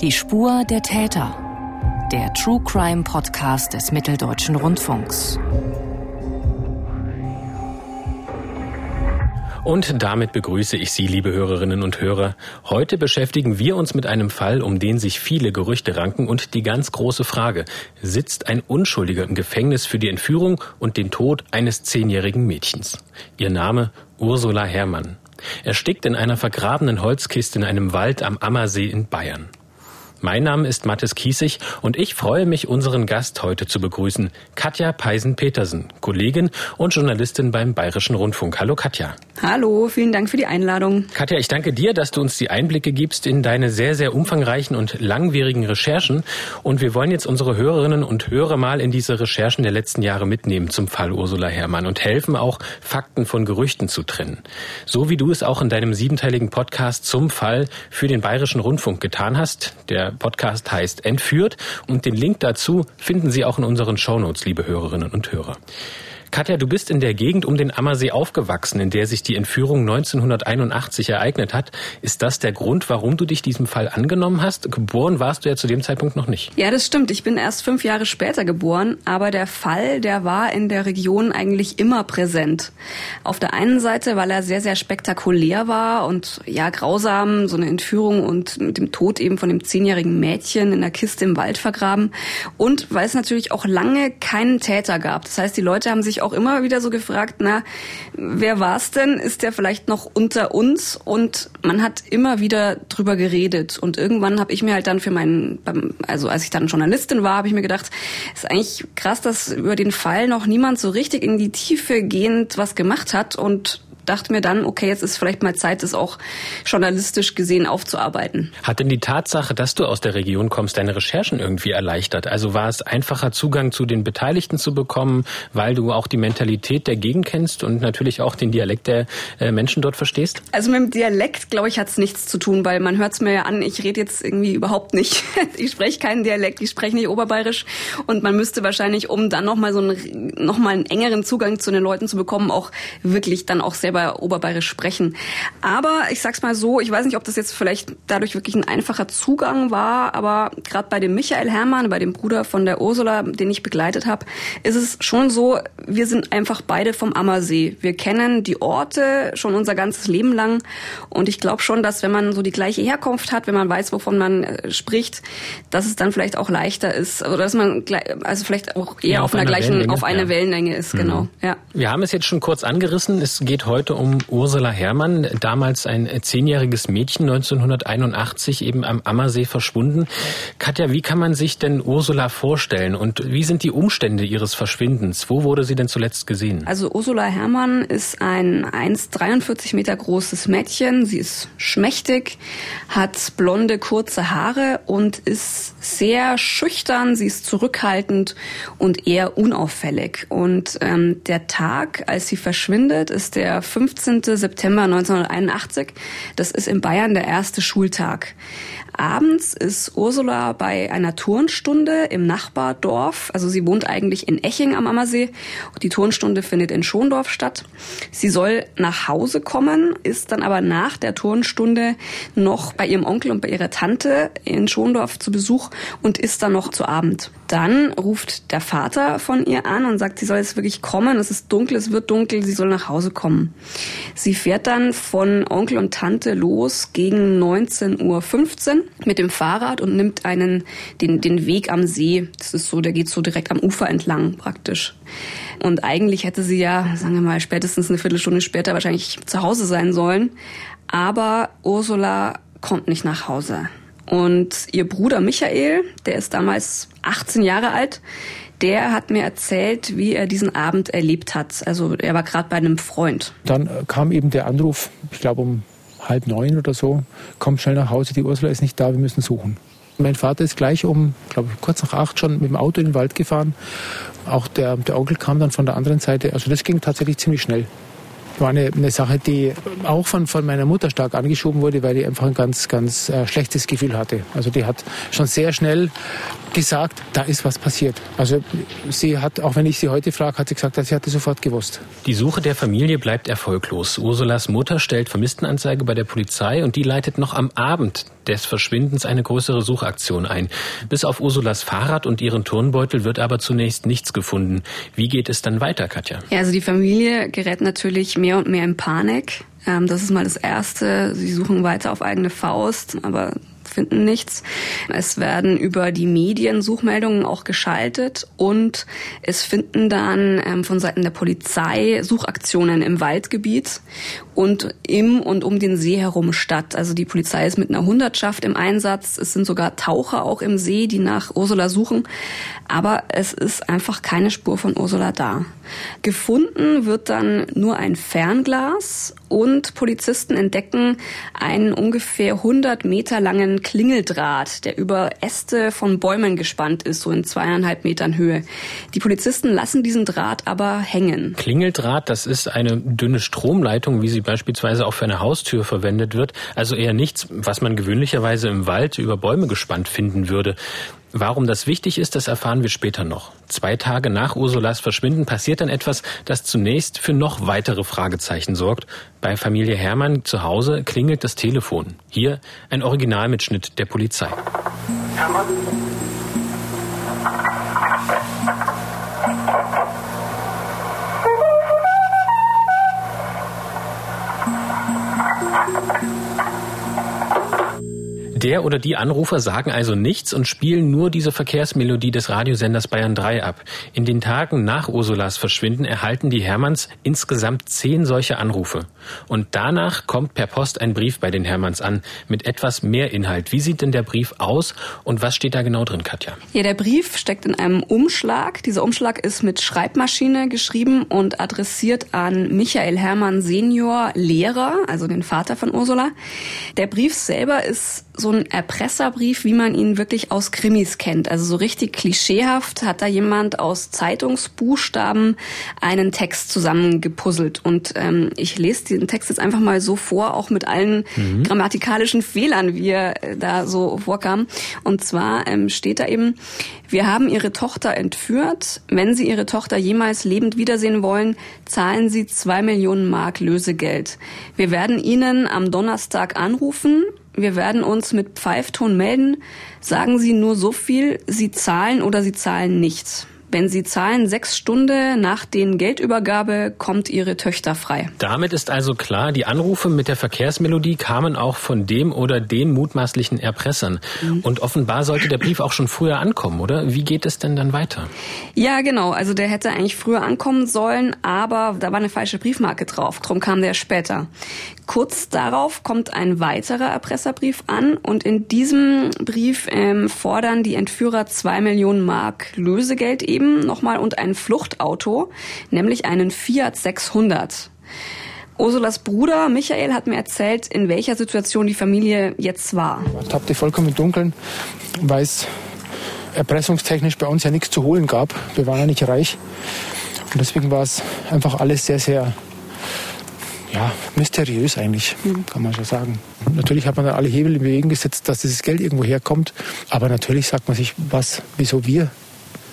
Die Spur der Täter. Der True Crime Podcast des Mitteldeutschen Rundfunks. Und damit begrüße ich Sie, liebe Hörerinnen und Hörer. Heute beschäftigen wir uns mit einem Fall, um den sich viele Gerüchte ranken und die ganz große Frage, sitzt ein Unschuldiger im Gefängnis für die Entführung und den Tod eines zehnjährigen Mädchens? Ihr Name Ursula Herrmann. Er steckt in einer vergrabenen Holzkiste in einem Wald am Ammersee in Bayern. Mein Name ist Mathis Kiesig und ich freue mich, unseren Gast heute zu begrüßen, Katja Peisen-Petersen, Kollegin und Journalistin beim Bayerischen Rundfunk. Hallo Katja. Hallo, vielen Dank für die Einladung. Katja, ich danke dir, dass du uns die Einblicke gibst in deine sehr, sehr umfangreichen und langwierigen Recherchen. Und wir wollen jetzt unsere Hörerinnen und Hörer mal in diese Recherchen der letzten Jahre mitnehmen zum Fall Ursula Herrmann und helfen auch, Fakten von Gerüchten zu trennen. So wie du es auch in deinem siebenteiligen Podcast zum Fall für den Bayerischen Rundfunk getan hast. Der Podcast heißt Entführt und den Link dazu finden Sie auch in unseren Shownotes, liebe Hörerinnen und Hörer. Katja, du bist in der Gegend um den Ammersee aufgewachsen, in der sich die Entführung 1981 ereignet hat. Ist das der Grund, warum du dich diesem Fall angenommen hast? Geboren warst du ja zu dem Zeitpunkt noch nicht. Ja, das stimmt. Ich bin erst fünf Jahre später geboren, aber der Fall, der war in der Region eigentlich immer präsent. Auf der einen Seite, weil er sehr, sehr spektakulär war und ja, grausam, so eine Entführung und mit dem Tod eben von dem zehnjährigen Mädchen in der Kiste im Wald vergraben. Und weil es natürlich auch lange keinen Täter gab. Das heißt, die Leute haben sich auch immer wieder so gefragt, na, wer war's denn? Ist der vielleicht noch unter uns? Und man hat immer wieder drüber geredet. Und irgendwann habe ich mir halt dann für meinen, also als ich dann Journalistin war, habe ich mir gedacht, ist eigentlich krass, dass über den Fall noch niemand so richtig in die Tiefe gehend was gemacht hat. Und dachte mir dann, okay, jetzt ist vielleicht mal Zeit, das auch journalistisch gesehen aufzuarbeiten. Hat denn die Tatsache, dass du aus der Region kommst, deine Recherchen irgendwie erleichtert? Also war es einfacher, Zugang zu den Beteiligten zu bekommen, weil du auch die Mentalität der Gegend kennst und natürlich auch den Dialekt der äh, Menschen dort verstehst? Also mit dem Dialekt, glaube ich, hat es nichts zu tun, weil man hört es mir ja an, ich rede jetzt irgendwie überhaupt nicht. Ich spreche keinen Dialekt, ich spreche nicht Oberbayerisch und man müsste wahrscheinlich, um dann nochmal so einen, noch mal einen engeren Zugang zu den Leuten zu bekommen, auch wirklich dann auch selber selber Oberbayerisch sprechen. Aber ich sag's mal so, ich weiß nicht, ob das jetzt vielleicht dadurch wirklich ein einfacher Zugang war, aber gerade bei dem Michael Hermann, bei dem Bruder von der Ursula, den ich begleitet habe, ist es schon so, wir sind einfach beide vom Ammersee. Wir kennen die Orte schon unser ganzes Leben lang und ich glaube schon, dass wenn man so die gleiche Herkunft hat, wenn man weiß, wovon man äh, spricht, dass es dann vielleicht auch leichter ist oder dass man also vielleicht auch eher ja, auf, auf, einer gleichen auf eine ja. Wellenlänge ist, genau. Mhm. Ja. Wir haben es jetzt schon kurz angerissen. Es geht heute heute um Ursula Herrmann, damals ein zehnjähriges Mädchen, 1981 eben am Ammersee verschwunden. Katja, wie kann man sich denn Ursula vorstellen und wie sind die Umstände ihres Verschwindens? Wo wurde sie denn zuletzt gesehen? Also Ursula Herrmann ist ein 1,43 Meter großes Mädchen. Sie ist schmächtig, hat blonde, kurze Haare und ist sehr schüchtern. Sie ist zurückhaltend und eher unauffällig. Und ähm, der Tag, als sie verschwindet, ist der 15. September 1981. Das ist in Bayern der erste Schultag. Abends ist Ursula bei einer Turnstunde im Nachbardorf. Also sie wohnt eigentlich in Eching am Ammersee. Die Turnstunde findet in Schondorf statt. Sie soll nach Hause kommen, ist dann aber nach der Turnstunde noch bei ihrem Onkel und bei ihrer Tante in Schondorf zu Besuch und ist dann noch zu Abend. Dann ruft der Vater von ihr an und sagt, sie soll jetzt wirklich kommen. Es ist dunkel, es wird dunkel, sie soll nach Hause kommen. Sie fährt dann von Onkel und Tante los gegen 19.15 Uhr mit dem Fahrrad und nimmt einen, den, den Weg am See. Das ist so, der geht so direkt am Ufer entlang praktisch. Und eigentlich hätte sie ja, sagen wir mal, spätestens eine Viertelstunde später wahrscheinlich zu Hause sein sollen. Aber Ursula kommt nicht nach Hause. Und ihr Bruder Michael, der ist damals 18 Jahre alt, der hat mir erzählt, wie er diesen Abend erlebt hat. Also er war gerade bei einem Freund. Dann äh, kam eben der Anruf, ich glaube um halb neun oder so, komm schnell nach Hause, die Ursula ist nicht da, wir müssen suchen. Mein Vater ist gleich um, glaube ich, kurz nach acht schon mit dem Auto in den Wald gefahren. Auch der, der Onkel kam dann von der anderen Seite. Also das ging tatsächlich ziemlich schnell. War eine, eine Sache, die auch von, von meiner Mutter stark angeschoben wurde, weil die einfach ein ganz, ganz äh, schlechtes Gefühl hatte. Also die hat schon sehr schnell gesagt, da ist was passiert. Also sie hat, auch wenn ich sie heute frage, hat sie gesagt, sie hatte sofort gewusst. Die Suche der Familie bleibt erfolglos. Ursulas Mutter stellt Vermisstenanzeige bei der Polizei und die leitet noch am Abend des Verschwindens eine größere Suchaktion ein. Bis auf Ursulas Fahrrad und ihren Turnbeutel wird aber zunächst nichts gefunden. Wie geht es dann weiter, Katja? Ja, also die Familie gerät natürlich mehr und mehr in Panik. Ähm, das ist mal das Erste. Sie suchen weiter auf eigene Faust, aber finden nichts. Es werden über die Medien Suchmeldungen auch geschaltet und es finden dann ähm, von Seiten der Polizei Suchaktionen im Waldgebiet und im und um den See herum statt. Also die Polizei ist mit einer Hundertschaft im Einsatz. Es sind sogar Taucher auch im See, die nach Ursula suchen. Aber es ist einfach keine Spur von Ursula da. Gefunden wird dann nur ein Fernglas und Polizisten entdecken einen ungefähr 100 Meter langen Klingeldraht, der über Äste von Bäumen gespannt ist, so in zweieinhalb Metern Höhe. Die Polizisten lassen diesen Draht aber hängen. Klingeldraht, das ist eine dünne Stromleitung, wie sie beispielsweise auch für eine Haustür verwendet wird. Also eher nichts, was man gewöhnlicherweise im Wald über Bäume gespannt finden würde. Warum das wichtig ist, das erfahren wir später noch. Zwei Tage nach Ursulas Verschwinden passiert dann etwas, das zunächst für noch weitere Fragezeichen sorgt. Bei Familie Hermann zu Hause klingelt das Telefon. Hier ein Originalmitschnitt der Polizei. Hermann? Der oder die Anrufer sagen also nichts und spielen nur diese Verkehrsmelodie des Radiosenders Bayern 3 ab. In den Tagen nach Ursulas Verschwinden erhalten die Hermanns insgesamt zehn solche Anrufe. Und danach kommt per Post ein Brief bei den Hermanns an mit etwas mehr Inhalt. Wie sieht denn der Brief aus und was steht da genau drin, Katja? Ja, der Brief steckt in einem Umschlag. Dieser Umschlag ist mit Schreibmaschine geschrieben und adressiert an Michael Hermann Senior, Lehrer, also den Vater von Ursula. Der Brief selber ist so ein Erpresserbrief, wie man ihn wirklich aus Krimis kennt. Also so richtig klischeehaft hat da jemand aus Zeitungsbuchstaben einen Text zusammengepuzzelt. Und ähm, ich lese diesen Text jetzt einfach mal so vor, auch mit allen mhm. grammatikalischen Fehlern, wie er äh, da so vorkam. Und zwar ähm, steht da eben, wir haben Ihre Tochter entführt. Wenn Sie Ihre Tochter jemals lebend wiedersehen wollen, zahlen Sie zwei Millionen Mark Lösegeld. Wir werden Ihnen am Donnerstag anrufen wir werden uns mit Pfeifton melden. Sagen Sie nur so viel, Sie zahlen oder Sie zahlen nichts. Wenn Sie zahlen sechs Stunden nach den Geldübergabe, kommt Ihre Töchter frei. Damit ist also klar, die Anrufe mit der Verkehrsmelodie kamen auch von dem oder den mutmaßlichen Erpressern. Mhm. Und offenbar sollte der Brief auch schon früher ankommen, oder? Wie geht es denn dann weiter? Ja, genau. Also der hätte eigentlich früher ankommen sollen, aber da war eine falsche Briefmarke drauf. Drum kam der später. Kurz darauf kommt ein weiterer Erpresserbrief an und in diesem Brief ähm, fordern die Entführer zwei Millionen Mark Lösegeld eben Leben nochmal und ein Fluchtauto, nämlich einen Fiat 600. Ursulas Bruder Michael hat mir erzählt, in welcher Situation die Familie jetzt war. Ich tappte vollkommen im Dunkeln, weil es erpressungstechnisch bei uns ja nichts zu holen gab. Wir waren ja nicht reich. Und deswegen war es einfach alles sehr, sehr ja, mysteriös eigentlich, mhm. kann man schon sagen. Natürlich hat man dann alle Hebel in Bewegung gesetzt, dass dieses Geld irgendwo herkommt. Aber natürlich sagt man sich, was, wieso wir?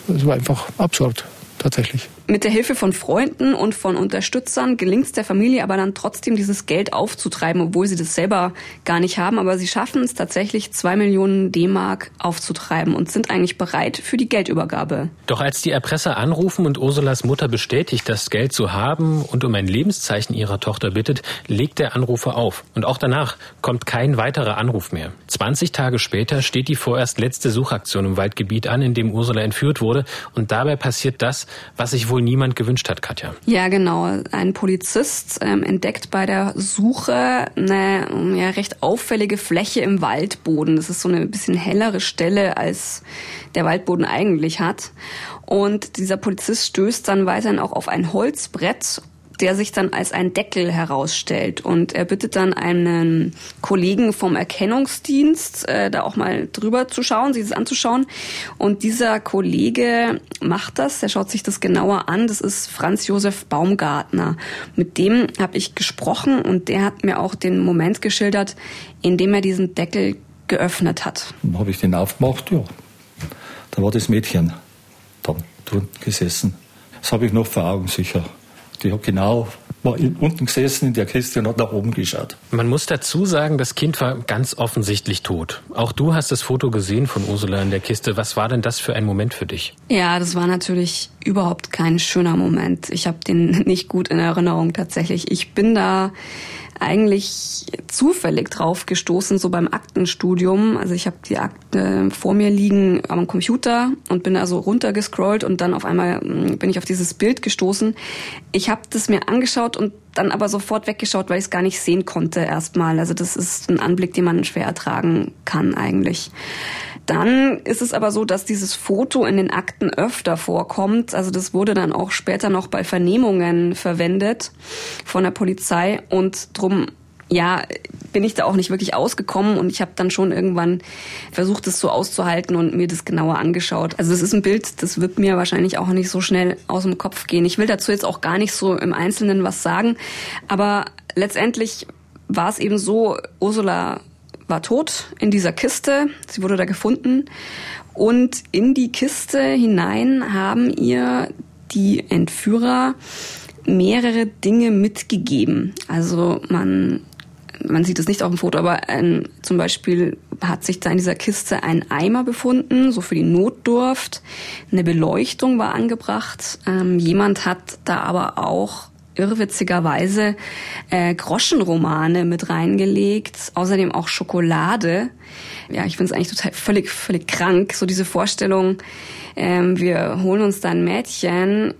Es war einfach absurd, tatsächlich. Mit der Hilfe von Freunden und von Unterstützern gelingt es der Familie aber dann trotzdem, dieses Geld aufzutreiben, obwohl sie das selber gar nicht haben. Aber sie schaffen es tatsächlich, zwei Millionen D-Mark aufzutreiben und sind eigentlich bereit für die Geldübergabe. Doch als die Erpresser anrufen und Ursulas Mutter bestätigt, das Geld zu haben und um ein Lebenszeichen ihrer Tochter bittet, legt der Anrufer auf. Und auch danach kommt kein weiterer Anruf mehr. 20 Tage später steht die vorerst letzte Suchaktion im Waldgebiet an, in dem Ursula entführt wurde. Und dabei passiert das, was sich wohl niemand gewünscht hat, Katja. Ja, genau. Ein Polizist ähm, entdeckt bei der Suche eine ja, recht auffällige Fläche im Waldboden. Das ist so eine bisschen hellere Stelle, als der Waldboden eigentlich hat. Und dieser Polizist stößt dann weiterhin auch auf ein Holzbrett der sich dann als ein Deckel herausstellt. Und er bittet dann einen Kollegen vom Erkennungsdienst, äh, da auch mal drüber zu schauen, sich das anzuschauen. Und dieser Kollege macht das, der schaut sich das genauer an. Das ist Franz Josef Baumgartner. Mit dem habe ich gesprochen und der hat mir auch den Moment geschildert, in dem er diesen Deckel geöffnet hat. Habe ich den aufgemacht, ja. Da war das Mädchen dann drunten gesessen. Das habe ich noch vor Augen sicher. Die hat genau war unten gesessen in der Kiste und hat nach oben geschaut. Man muss dazu sagen, das Kind war ganz offensichtlich tot. Auch du hast das Foto gesehen von Ursula in der Kiste. Was war denn das für ein Moment für dich? Ja, das war natürlich überhaupt kein schöner Moment. Ich habe den nicht gut in Erinnerung tatsächlich. Ich bin da eigentlich zufällig drauf gestoßen, so beim Aktenstudium. Also ich habe die Akte vor mir liegen am Computer und bin also runtergescrollt und dann auf einmal hm, bin ich auf dieses Bild gestoßen. Ich habe das mir angeschaut und dann aber sofort weggeschaut, weil ich es gar nicht sehen konnte erstmal. Also das ist ein Anblick, den man schwer ertragen kann eigentlich. Dann ist es aber so, dass dieses Foto in den Akten öfter vorkommt. Also das wurde dann auch später noch bei Vernehmungen verwendet von der Polizei und drum ja, bin ich da auch nicht wirklich ausgekommen und ich habe dann schon irgendwann versucht, das so auszuhalten und mir das genauer angeschaut. Also das ist ein Bild, das wird mir wahrscheinlich auch nicht so schnell aus dem Kopf gehen. Ich will dazu jetzt auch gar nicht so im Einzelnen was sagen, aber letztendlich war es eben so, Ursula war tot in dieser Kiste. Sie wurde da gefunden. Und in die Kiste hinein haben ihr die Entführer mehrere Dinge mitgegeben. Also man, man sieht es nicht auf dem Foto, aber ein, zum Beispiel hat sich da in dieser Kiste ein Eimer befunden, so für die Notdurft. Eine Beleuchtung war angebracht. Ähm, jemand hat da aber auch irrwitzigerweise äh, Groschenromane mit reingelegt, außerdem auch Schokolade. Ja, ich finde es eigentlich total völlig, völlig krank, so diese Vorstellung, ähm, wir holen uns da ein Mädchen,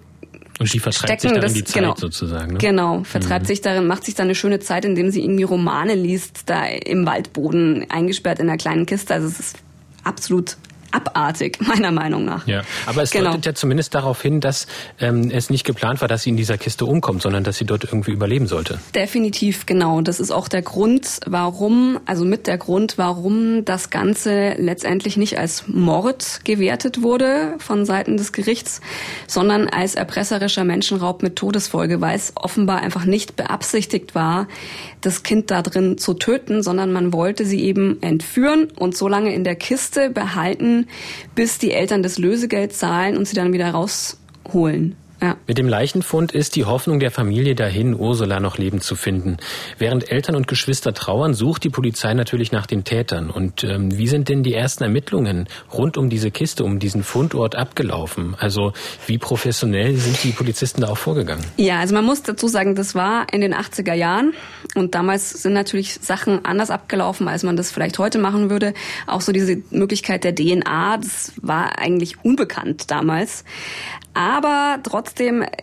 und die vertreibt sich darin das, die Zeit genau, sozusagen. Ne? Genau, vertreibt mhm. sich darin, macht sich da eine schöne Zeit, indem sie irgendwie Romane liest, da im Waldboden eingesperrt in einer kleinen Kiste. Also es ist absolut abartig, meiner Meinung nach. Ja, aber es genau. deutet ja zumindest darauf hin, dass ähm, es nicht geplant war, dass sie in dieser Kiste umkommt, sondern dass sie dort irgendwie überleben sollte. Definitiv, genau. Das ist auch der Grund, warum, also mit der Grund, warum das Ganze letztendlich nicht als Mord gewertet wurde von Seiten des Gerichts, sondern als erpresserischer Menschenraub mit Todesfolge, weil es offenbar einfach nicht beabsichtigt war, das Kind da drin zu töten, sondern man wollte sie eben entführen und so lange in der Kiste behalten, bis die Eltern das Lösegeld zahlen und sie dann wieder rausholen. Ja. Mit dem Leichenfund ist die Hoffnung der Familie dahin, Ursula noch lebend zu finden. Während Eltern und Geschwister trauern, sucht die Polizei natürlich nach den Tätern. Und ähm, wie sind denn die ersten Ermittlungen rund um diese Kiste, um diesen Fundort abgelaufen? Also wie professionell sind die Polizisten da auch vorgegangen? Ja, also man muss dazu sagen, das war in den 80er Jahren und damals sind natürlich Sachen anders abgelaufen, als man das vielleicht heute machen würde. Auch so diese Möglichkeit der DNA, das war eigentlich unbekannt damals. Aber trotzdem,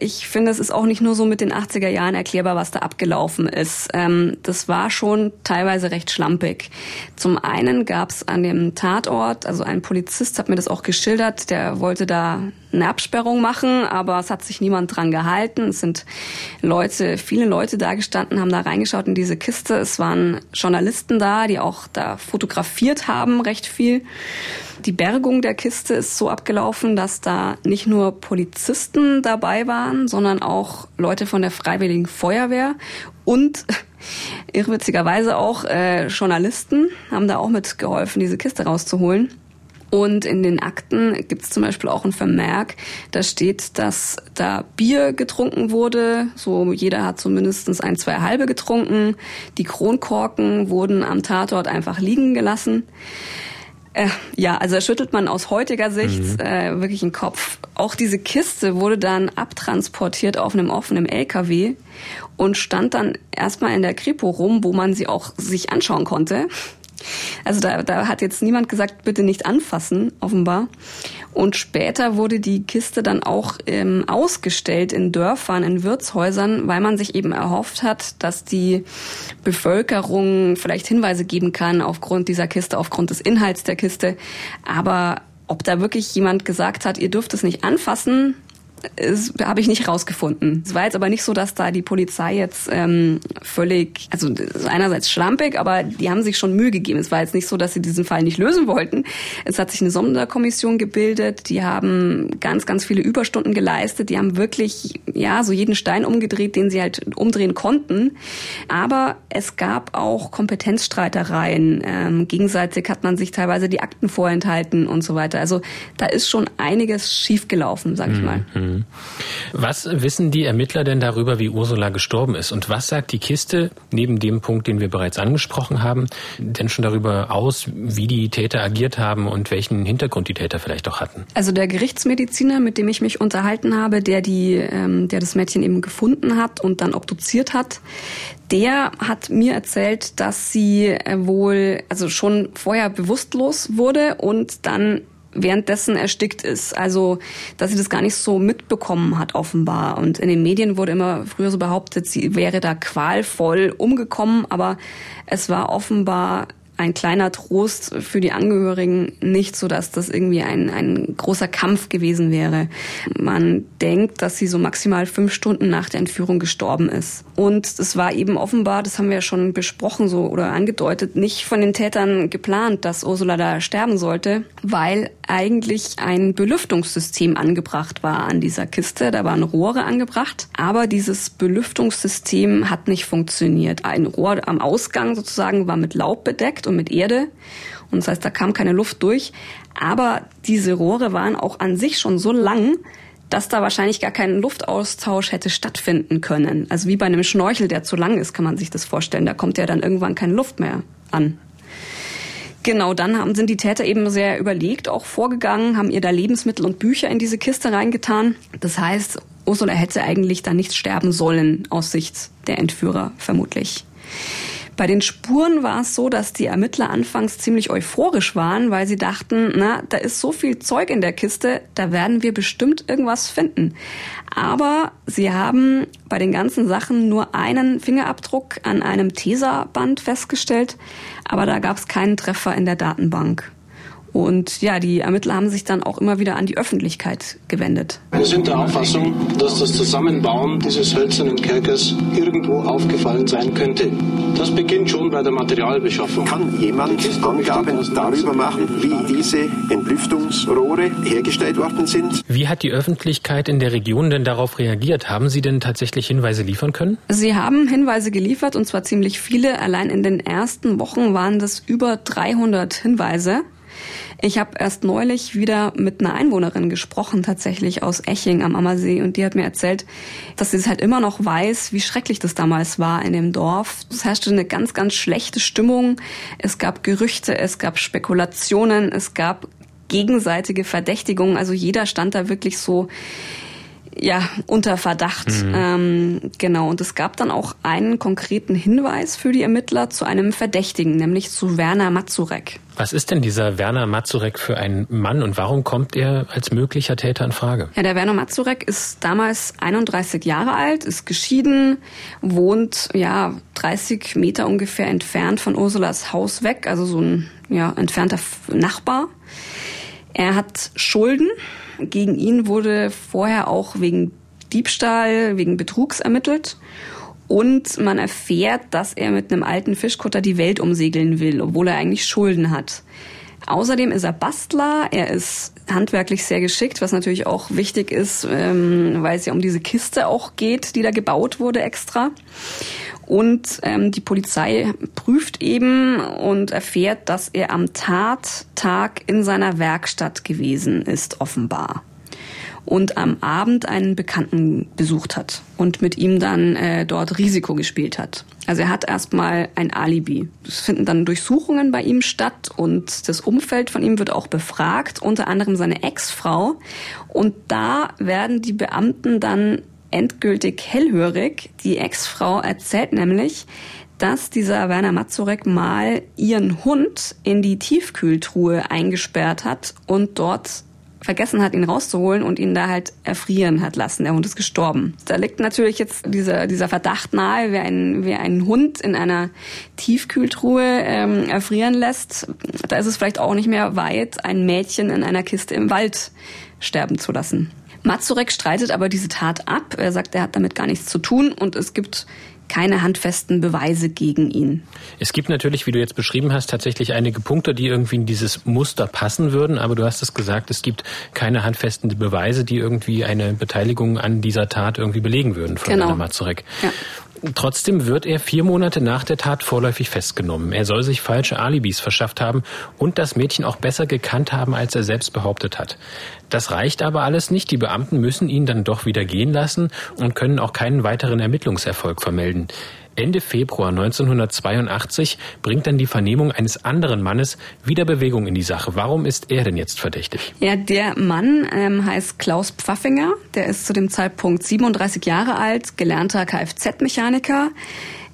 ich finde, es ist auch nicht nur so mit den 80er Jahren erklärbar, was da abgelaufen ist. Ähm, das war schon teilweise recht schlampig. Zum einen gab es an dem Tatort, also ein Polizist hat mir das auch geschildert, der wollte da eine Absperrung machen, aber es hat sich niemand dran gehalten. Es sind Leute, viele Leute da gestanden, haben da reingeschaut in diese Kiste. Es waren Journalisten da, die auch da fotografiert haben, recht viel. Die Bergung der Kiste ist so abgelaufen, dass da nicht nur Polizisten dabei waren, sondern auch Leute von der Freiwilligen Feuerwehr und irrwitzigerweise auch äh, Journalisten haben da auch mitgeholfen, diese Kiste rauszuholen. Und in den Akten gibt es zum Beispiel auch ein Vermerk, da steht, dass da Bier getrunken wurde. So jeder hat zumindest ein, zwei halbe getrunken. Die Kronkorken wurden am Tatort einfach liegen gelassen. Äh, ja, also da schüttelt man aus heutiger Sicht mhm. äh, wirklich den Kopf. Auch diese Kiste wurde dann abtransportiert auf einem offenen LKW und stand dann erstmal in der Kripo rum, wo man sie auch sich anschauen konnte. Also da, da hat jetzt niemand gesagt, bitte nicht anfassen, offenbar. Und später wurde die Kiste dann auch ähm, ausgestellt in Dörfern, in Wirtshäusern, weil man sich eben erhofft hat, dass die Bevölkerung vielleicht Hinweise geben kann aufgrund dieser Kiste, aufgrund des Inhalts der Kiste. Aber ob da wirklich jemand gesagt hat, ihr dürft es nicht anfassen, habe ich nicht rausgefunden. Es war jetzt aber nicht so, dass da die Polizei jetzt ähm, völlig, also einerseits schlampig, aber die haben sich schon Mühe gegeben. Es war jetzt nicht so, dass sie diesen Fall nicht lösen wollten. Es hat sich eine Sonderkommission gebildet, die haben ganz, ganz viele Überstunden geleistet, die haben wirklich, ja, so jeden Stein umgedreht, den sie halt umdrehen konnten. Aber es gab auch Kompetenzstreitereien. Ähm, gegenseitig hat man sich teilweise die Akten vorenthalten und so weiter. Also da ist schon einiges schiefgelaufen, sag ich mal. Mhm. Was wissen die Ermittler denn darüber, wie Ursula gestorben ist? Und was sagt die Kiste, neben dem Punkt, den wir bereits angesprochen haben, denn schon darüber aus, wie die Täter agiert haben und welchen Hintergrund die Täter vielleicht auch hatten? Also der Gerichtsmediziner, mit dem ich mich unterhalten habe, der die, ähm, der das Mädchen eben gefunden hat und dann obduziert hat, der hat mir erzählt, dass sie äh, wohl also schon vorher bewusstlos wurde und dann währenddessen erstickt ist. Also, dass sie das gar nicht so mitbekommen hat, offenbar. Und in den Medien wurde immer früher so behauptet, sie wäre da qualvoll umgekommen, aber es war offenbar ein kleiner Trost für die Angehörigen, nicht so, dass das irgendwie ein, ein großer Kampf gewesen wäre. Man denkt, dass sie so maximal fünf Stunden nach der Entführung gestorben ist. Und es war eben offenbar, das haben wir ja schon besprochen so oder angedeutet, nicht von den Tätern geplant, dass Ursula da sterben sollte, weil eigentlich ein Belüftungssystem angebracht war an dieser Kiste. Da waren Rohre angebracht, aber dieses Belüftungssystem hat nicht funktioniert. Ein Rohr am Ausgang sozusagen war mit Laub bedeckt und mit Erde. Und das heißt, da kam keine Luft durch. Aber diese Rohre waren auch an sich schon so lang, dass da wahrscheinlich gar kein Luftaustausch hätte stattfinden können. Also wie bei einem Schnorchel, der zu lang ist, kann man sich das vorstellen. Da kommt ja dann irgendwann keine Luft mehr an. Genau, dann haben, sind die Täter eben sehr überlegt auch vorgegangen, haben ihr da Lebensmittel und Bücher in diese Kiste reingetan. Das heißt, Ursula hätte eigentlich da nicht sterben sollen, aus Sicht der Entführer vermutlich. Bei den Spuren war es so, dass die Ermittler anfangs ziemlich euphorisch waren, weil sie dachten, na, da ist so viel Zeug in der Kiste, da werden wir bestimmt irgendwas finden. Aber sie haben bei den ganzen Sachen nur einen Fingerabdruck an einem Tesaband festgestellt, aber da gab es keinen Treffer in der Datenbank. Und ja, die Ermittler haben sich dann auch immer wieder an die Öffentlichkeit gewendet. Wir sind der Auffassung, dass das Zusammenbauen dieses hölzernen Kerkers irgendwo aufgefallen sein könnte. Das beginnt schon bei der Materialbeschaffung. Kann jemand Angaben darüber machen, wie diese Entlüftungsrohre hergestellt worden sind? Wie hat die Öffentlichkeit in der Region denn darauf reagiert? Haben Sie denn tatsächlich Hinweise liefern können? Sie haben Hinweise geliefert und zwar ziemlich viele. Allein in den ersten Wochen waren das über 300 Hinweise. Ich habe erst neulich wieder mit einer Einwohnerin gesprochen, tatsächlich aus Eching am Ammersee, und die hat mir erzählt, dass sie es halt immer noch weiß, wie schrecklich das damals war in dem Dorf. Es herrschte eine ganz, ganz schlechte Stimmung. Es gab Gerüchte, es gab Spekulationen, es gab gegenseitige Verdächtigungen. Also jeder stand da wirklich so ja, unter Verdacht. Mhm. Ähm, genau. Und es gab dann auch einen konkreten Hinweis für die Ermittler zu einem Verdächtigen, nämlich zu Werner Mazurek. Was ist denn dieser Werner Mazurek für ein Mann und warum kommt er als möglicher Täter in Frage? Ja, der Werner Mazurek ist damals 31 Jahre alt, ist geschieden, wohnt ja 30 Meter ungefähr entfernt von Ursulas Haus weg, also so ein ja, entfernter Nachbar. Er hat Schulden. Gegen ihn wurde vorher auch wegen Diebstahl, wegen Betrugs ermittelt. Und man erfährt, dass er mit einem alten Fischkutter die Welt umsegeln will, obwohl er eigentlich Schulden hat. Außerdem ist er Bastler, er ist handwerklich sehr geschickt, was natürlich auch wichtig ist, ähm, weil es ja um diese Kiste auch geht, die da gebaut wurde extra. Und ähm, die Polizei prüft eben und erfährt, dass er am Tattag in seiner Werkstatt gewesen ist, offenbar und am Abend einen Bekannten besucht hat und mit ihm dann äh, dort Risiko gespielt hat. Also er hat erstmal ein Alibi. Es finden dann Durchsuchungen bei ihm statt und das Umfeld von ihm wird auch befragt, unter anderem seine Ex-Frau. Und da werden die Beamten dann endgültig hellhörig. Die Ex-Frau erzählt nämlich, dass dieser Werner Mazurek mal ihren Hund in die Tiefkühltruhe eingesperrt hat und dort vergessen hat, ihn rauszuholen und ihn da halt erfrieren hat lassen. Der Hund ist gestorben. Da liegt natürlich jetzt dieser, dieser Verdacht nahe, wer einen, wer einen Hund in einer Tiefkühltruhe ähm, erfrieren lässt, da ist es vielleicht auch nicht mehr weit, ein Mädchen in einer Kiste im Wald sterben zu lassen. Mazurek streitet aber diese Tat ab. Er sagt, er hat damit gar nichts zu tun und es gibt keine handfesten Beweise gegen ihn. Es gibt natürlich, wie du jetzt beschrieben hast, tatsächlich einige Punkte, die irgendwie in dieses Muster passen würden, aber du hast es gesagt, es gibt keine handfesten Beweise, die irgendwie eine Beteiligung an dieser Tat irgendwie belegen würden von genau. Mazurek. Ja. Trotzdem wird er vier Monate nach der Tat vorläufig festgenommen. Er soll sich falsche Alibis verschafft haben und das Mädchen auch besser gekannt haben, als er selbst behauptet hat. Das reicht aber alles nicht. Die Beamten müssen ihn dann doch wieder gehen lassen und können auch keinen weiteren Ermittlungserfolg vermelden. Ende Februar 1982 bringt dann die Vernehmung eines anderen Mannes wieder Bewegung in die Sache. Warum ist er denn jetzt verdächtig? Ja, der Mann ähm, heißt Klaus Pfaffinger. Der ist zu dem Zeitpunkt 37 Jahre alt, gelernter Kfz-Mechaniker.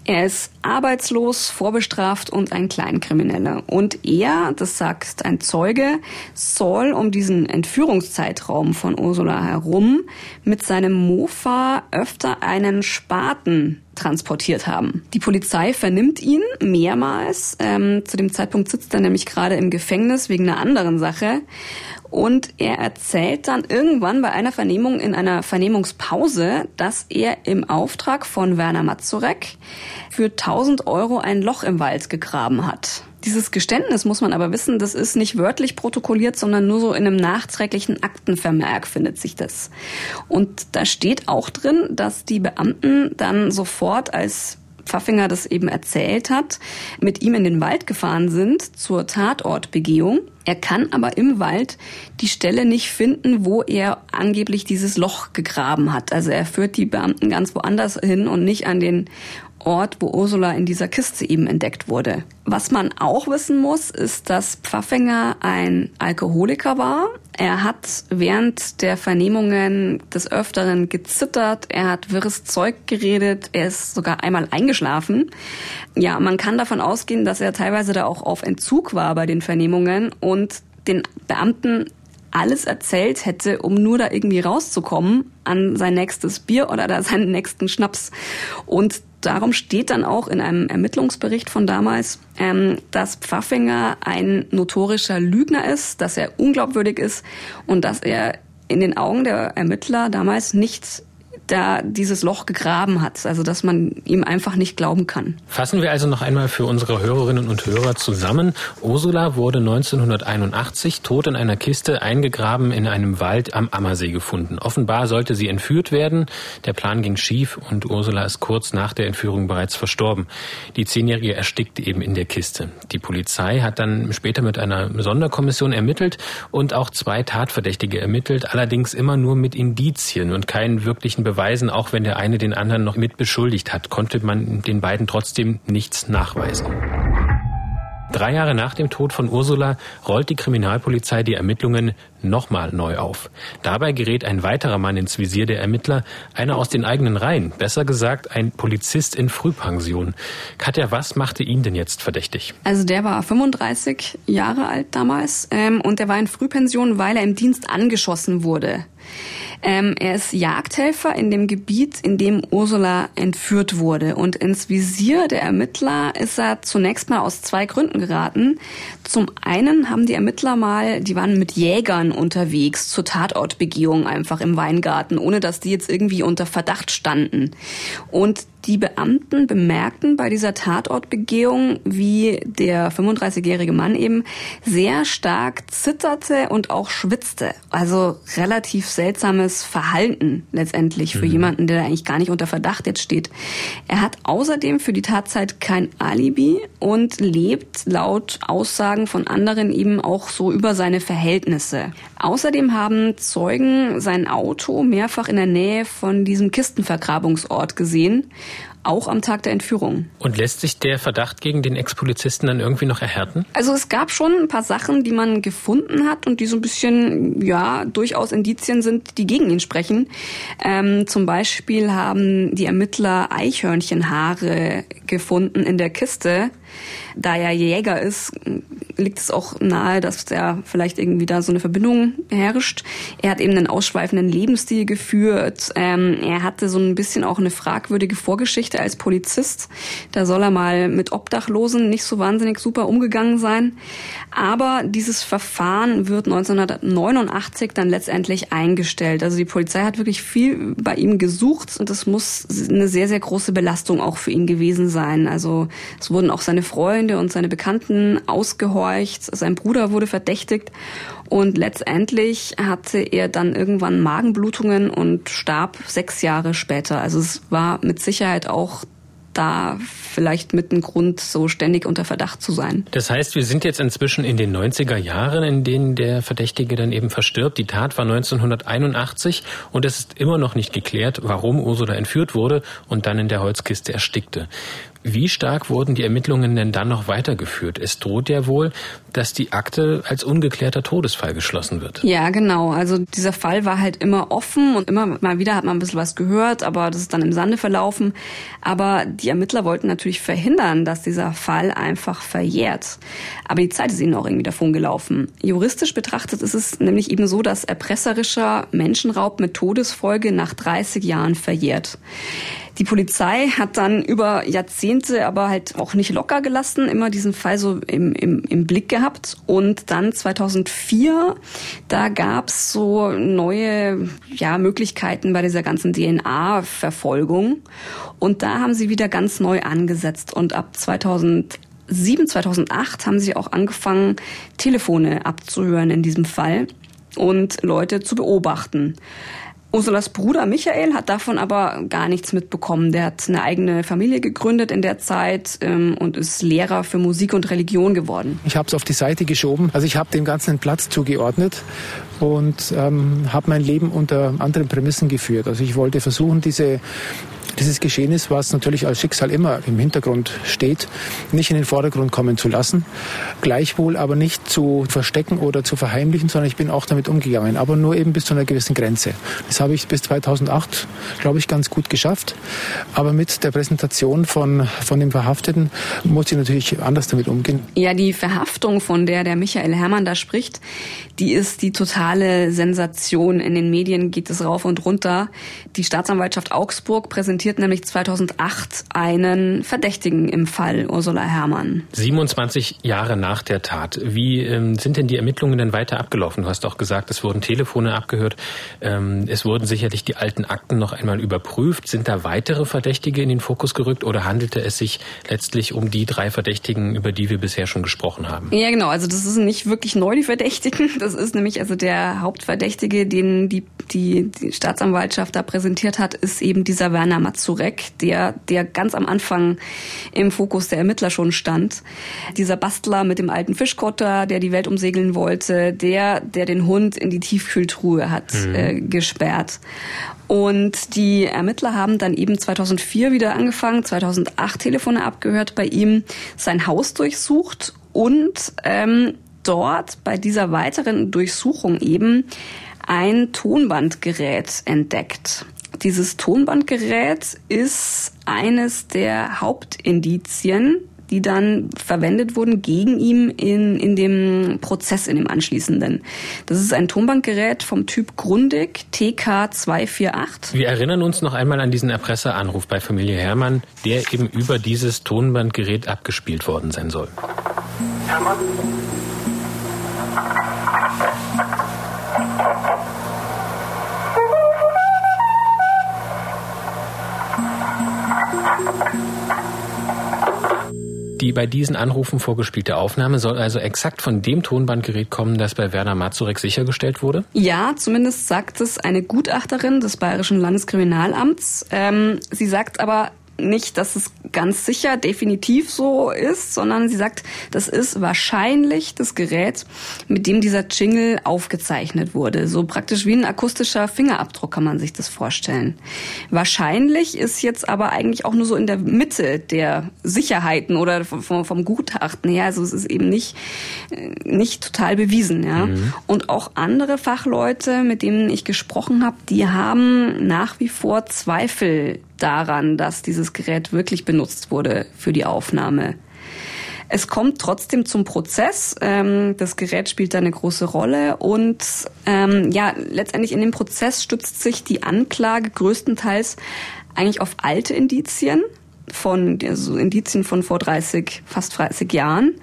Er ist arbeitslos, vorbestraft und ein Kleinkrimineller. Und er, das sagt ein Zeuge, soll um diesen Entführungszeitraum von Ursula herum mit seinem Mofa öfter einen Spaten transportiert haben. Die Polizei vernimmt ihn mehrmals. Ähm, zu dem Zeitpunkt sitzt er nämlich gerade im Gefängnis wegen einer anderen Sache. Und er erzählt dann irgendwann bei einer Vernehmung in einer Vernehmungspause, dass er im Auftrag von Werner Mazurek für 1000 Euro ein Loch im Wald gegraben hat. Dieses Geständnis muss man aber wissen, das ist nicht wörtlich protokolliert, sondern nur so in einem nachträglichen Aktenvermerk findet sich das. Und da steht auch drin, dass die Beamten dann sofort als Pfaffinger das eben erzählt hat, mit ihm in den Wald gefahren sind zur Tatortbegehung. Er kann aber im Wald die Stelle nicht finden, wo er angeblich dieses Loch gegraben hat. Also er führt die Beamten ganz woanders hin und nicht an den Ort, wo Ursula in dieser Kiste eben entdeckt wurde. Was man auch wissen muss, ist, dass Pfaffinger ein Alkoholiker war. Er hat während der Vernehmungen des Öfteren gezittert, er hat wirres Zeug geredet, er ist sogar einmal eingeschlafen. Ja, man kann davon ausgehen, dass er teilweise da auch auf Entzug war bei den Vernehmungen und den Beamten alles erzählt hätte, um nur da irgendwie rauszukommen an sein nächstes Bier oder da seinen nächsten Schnaps. Und darum steht dann auch in einem Ermittlungsbericht von damals, ähm, dass Pfaffinger ein notorischer Lügner ist, dass er unglaubwürdig ist und dass er in den Augen der Ermittler damals nicht da dieses Loch gegraben hat, also dass man ihm einfach nicht glauben kann. Fassen wir also noch einmal für unsere Hörerinnen und Hörer zusammen. Ursula wurde 1981 tot in einer Kiste eingegraben in einem Wald am Ammersee gefunden. Offenbar sollte sie entführt werden. Der Plan ging schief und Ursula ist kurz nach der Entführung bereits verstorben. Die Zehnjährige erstickte eben in der Kiste. Die Polizei hat dann später mit einer Sonderkommission ermittelt und auch zwei Tatverdächtige ermittelt, allerdings immer nur mit Indizien und keinen wirklichen Beweis beweisen, auch wenn der eine den anderen noch mit beschuldigt hat, konnte man den beiden trotzdem nichts nachweisen. Drei Jahre nach dem Tod von Ursula rollt die Kriminalpolizei die Ermittlungen nochmal neu auf. Dabei gerät ein weiterer Mann ins Visier der Ermittler, einer aus den eigenen Reihen, besser gesagt ein Polizist in Frühpension. Katja, was machte ihn denn jetzt verdächtig? Also der war 35 Jahre alt damals ähm, und der war in Frühpension, weil er im Dienst angeschossen wurde. Ähm, er ist Jagdhelfer in dem Gebiet, in dem Ursula entführt wurde. Und ins Visier der Ermittler ist er zunächst mal aus zwei Gründen geraten. Zum einen haben die Ermittler mal, die waren mit Jägern unterwegs zur Tatortbegehung einfach im Weingarten, ohne dass die jetzt irgendwie unter Verdacht standen. Und die Beamten bemerkten bei dieser Tatortbegehung, wie der 35-jährige Mann eben sehr stark zitterte und auch schwitzte. Also relativ seltsames Verhalten letztendlich für mhm. jemanden, der eigentlich gar nicht unter Verdacht jetzt steht. Er hat außerdem für die Tatzeit kein Alibi und lebt laut Aussagen von anderen eben auch so über seine Verhältnisse. Außerdem haben Zeugen sein Auto mehrfach in der Nähe von diesem Kistenvergrabungsort gesehen auch am Tag der Entführung. Und lässt sich der Verdacht gegen den Ex-Polizisten dann irgendwie noch erhärten? Also es gab schon ein paar Sachen, die man gefunden hat und die so ein bisschen, ja, durchaus Indizien sind, die gegen ihn sprechen. Ähm, zum Beispiel haben die Ermittler Eichhörnchenhaare gefunden in der Kiste Da er Jäger ist, liegt es auch nahe, dass da vielleicht irgendwie da so eine Verbindung herrscht. Er hat eben einen ausschweifenden Lebensstil geführt. Ähm, er hatte so ein bisschen auch eine fragwürdige Vorgeschichte als Polizist. Da soll er mal mit Obdachlosen nicht so wahnsinnig super umgegangen sein. Aber dieses Verfahren wird 1989 dann letztendlich eingestellt. Also die Polizei hat wirklich viel bei ihm gesucht und das muss eine sehr, sehr große Belastung auch für ihn gewesen sein. Also es wurden auch seine Freunde und seine Bekannten ausgehorcht. Sein Bruder wurde verdächtigt und letztendlich hatte er dann irgendwann Magenblutungen und starb sechs Jahre später. Also es war mit Sicherheit auch da vielleicht mit einem Grund, so ständig unter Verdacht zu sein. Das heißt, wir sind jetzt inzwischen in den 90er Jahren, in denen der Verdächtige dann eben verstirbt. Die Tat war 1981 und es ist immer noch nicht geklärt, warum Ursula entführt wurde und dann in der Holzkiste erstickte. Wie stark wurden die Ermittlungen denn dann noch weitergeführt? Es droht ja wohl, dass die Akte als ungeklärter Todesfall geschlossen wird. Ja, genau. Also dieser Fall war halt immer offen und immer mal wieder hat man ein bisschen was gehört, aber das ist dann im Sande verlaufen. Aber die Ermittler wollten natürlich verhindern, dass dieser Fall einfach verjährt. Aber die Zeit ist ihnen auch irgendwie davon gelaufen. Juristisch betrachtet ist es nämlich eben so, dass erpresserischer Menschenraub mit Todesfolge nach 30 Jahren verjährt. Die Polizei hat dann über Jahrzehnte aber halt auch nicht locker gelassen, immer diesen Fall so im, im, im Blick gehabt. Und dann 2004, da gab's so neue ja, Möglichkeiten bei dieser ganzen DNA-Verfolgung. Und da haben sie wieder ganz neu angesetzt. Und ab 2007, 2008 haben sie auch angefangen, Telefone abzuhören in diesem Fall und Leute zu beobachten. Ursulas Bruder Michael hat davon aber gar nichts mitbekommen. Der hat eine eigene Familie gegründet in der Zeit ähm, und ist Lehrer für Musik und Religion geworden. Ich habe es auf die Seite geschoben. Also ich habe dem Ganzen einen Platz zugeordnet und ähm, habe mein Leben unter anderen Prämissen geführt. Also ich wollte versuchen, diese dieses Geschehnis, was natürlich als Schicksal immer im Hintergrund steht, nicht in den Vordergrund kommen zu lassen. Gleichwohl aber nicht zu verstecken oder zu verheimlichen, sondern ich bin auch damit umgegangen, aber nur eben bis zu einer gewissen Grenze. Das habe ich bis 2008, glaube ich, ganz gut geschafft. Aber mit der Präsentation von, von dem Verhafteten muss ich natürlich anders damit umgehen. Ja, die Verhaftung, von der der Michael Herrmann da spricht, die ist die totale Sensation. In den Medien geht es rauf und runter. Die Staatsanwaltschaft Augsburg präsentiert präsentiert nämlich 2008 einen Verdächtigen im Fall Ursula Herrmann. 27 Jahre nach der Tat. Wie ähm, sind denn die Ermittlungen denn weiter abgelaufen? Du hast auch gesagt, es wurden Telefone abgehört. Ähm, es wurden sicherlich die alten Akten noch einmal überprüft. Sind da weitere Verdächtige in den Fokus gerückt oder handelte es sich letztlich um die drei Verdächtigen, über die wir bisher schon gesprochen haben? Ja, genau. Also das ist nicht wirklich neu, die Verdächtigen. Das ist nämlich also der Hauptverdächtige, den die, die, die Staatsanwaltschaft da präsentiert hat, ist eben dieser Werner Mazurek, der, der ganz am Anfang im Fokus der Ermittler schon stand. Dieser Bastler mit dem alten Fischkotter, der die Welt umsegeln wollte, der, der den Hund in die Tiefkühltruhe hat mhm. äh, gesperrt. Und die Ermittler haben dann eben 2004 wieder angefangen, 2008 Telefone abgehört bei ihm, sein Haus durchsucht und ähm, dort bei dieser weiteren Durchsuchung eben ein Tonbandgerät entdeckt. Dieses Tonbandgerät ist eines der Hauptindizien, die dann verwendet wurden gegen ihn in, in dem Prozess, in dem anschließenden. Das ist ein Tonbandgerät vom Typ Grundig TK248. Wir erinnern uns noch einmal an diesen Erpresseranruf bei Familie Hermann, der eben über dieses Tonbandgerät abgespielt worden sein soll. Hermann? Die bei diesen Anrufen vorgespielte Aufnahme soll also exakt von dem Tonbandgerät kommen, das bei Werner Mazurek sichergestellt wurde? Ja, zumindest sagt es eine Gutachterin des Bayerischen Landeskriminalamts. Ähm, sie sagt aber, nicht, dass es ganz sicher definitiv so ist, sondern sie sagt, das ist wahrscheinlich das Gerät, mit dem dieser Jingle aufgezeichnet wurde. So praktisch wie ein akustischer Fingerabdruck kann man sich das vorstellen. Wahrscheinlich ist jetzt aber eigentlich auch nur so in der Mitte der Sicherheiten oder vom, vom Gutachten her. Also es ist eben nicht, äh, nicht total bewiesen. Ja? Mhm. Und auch andere Fachleute, mit denen ich gesprochen habe, die haben nach wie vor Zweifel daran, dass dieses Gerät wirklich benutzt wurde für die Aufnahme. Es kommt trotzdem zum Prozess. Ähm, das Gerät spielt da eine große Rolle und ähm, ja, letztendlich in dem Prozess stützt sich die Anklage größtenteils eigentlich auf alte Indizien von also Indizien von vor 30, fast 30 Jahren.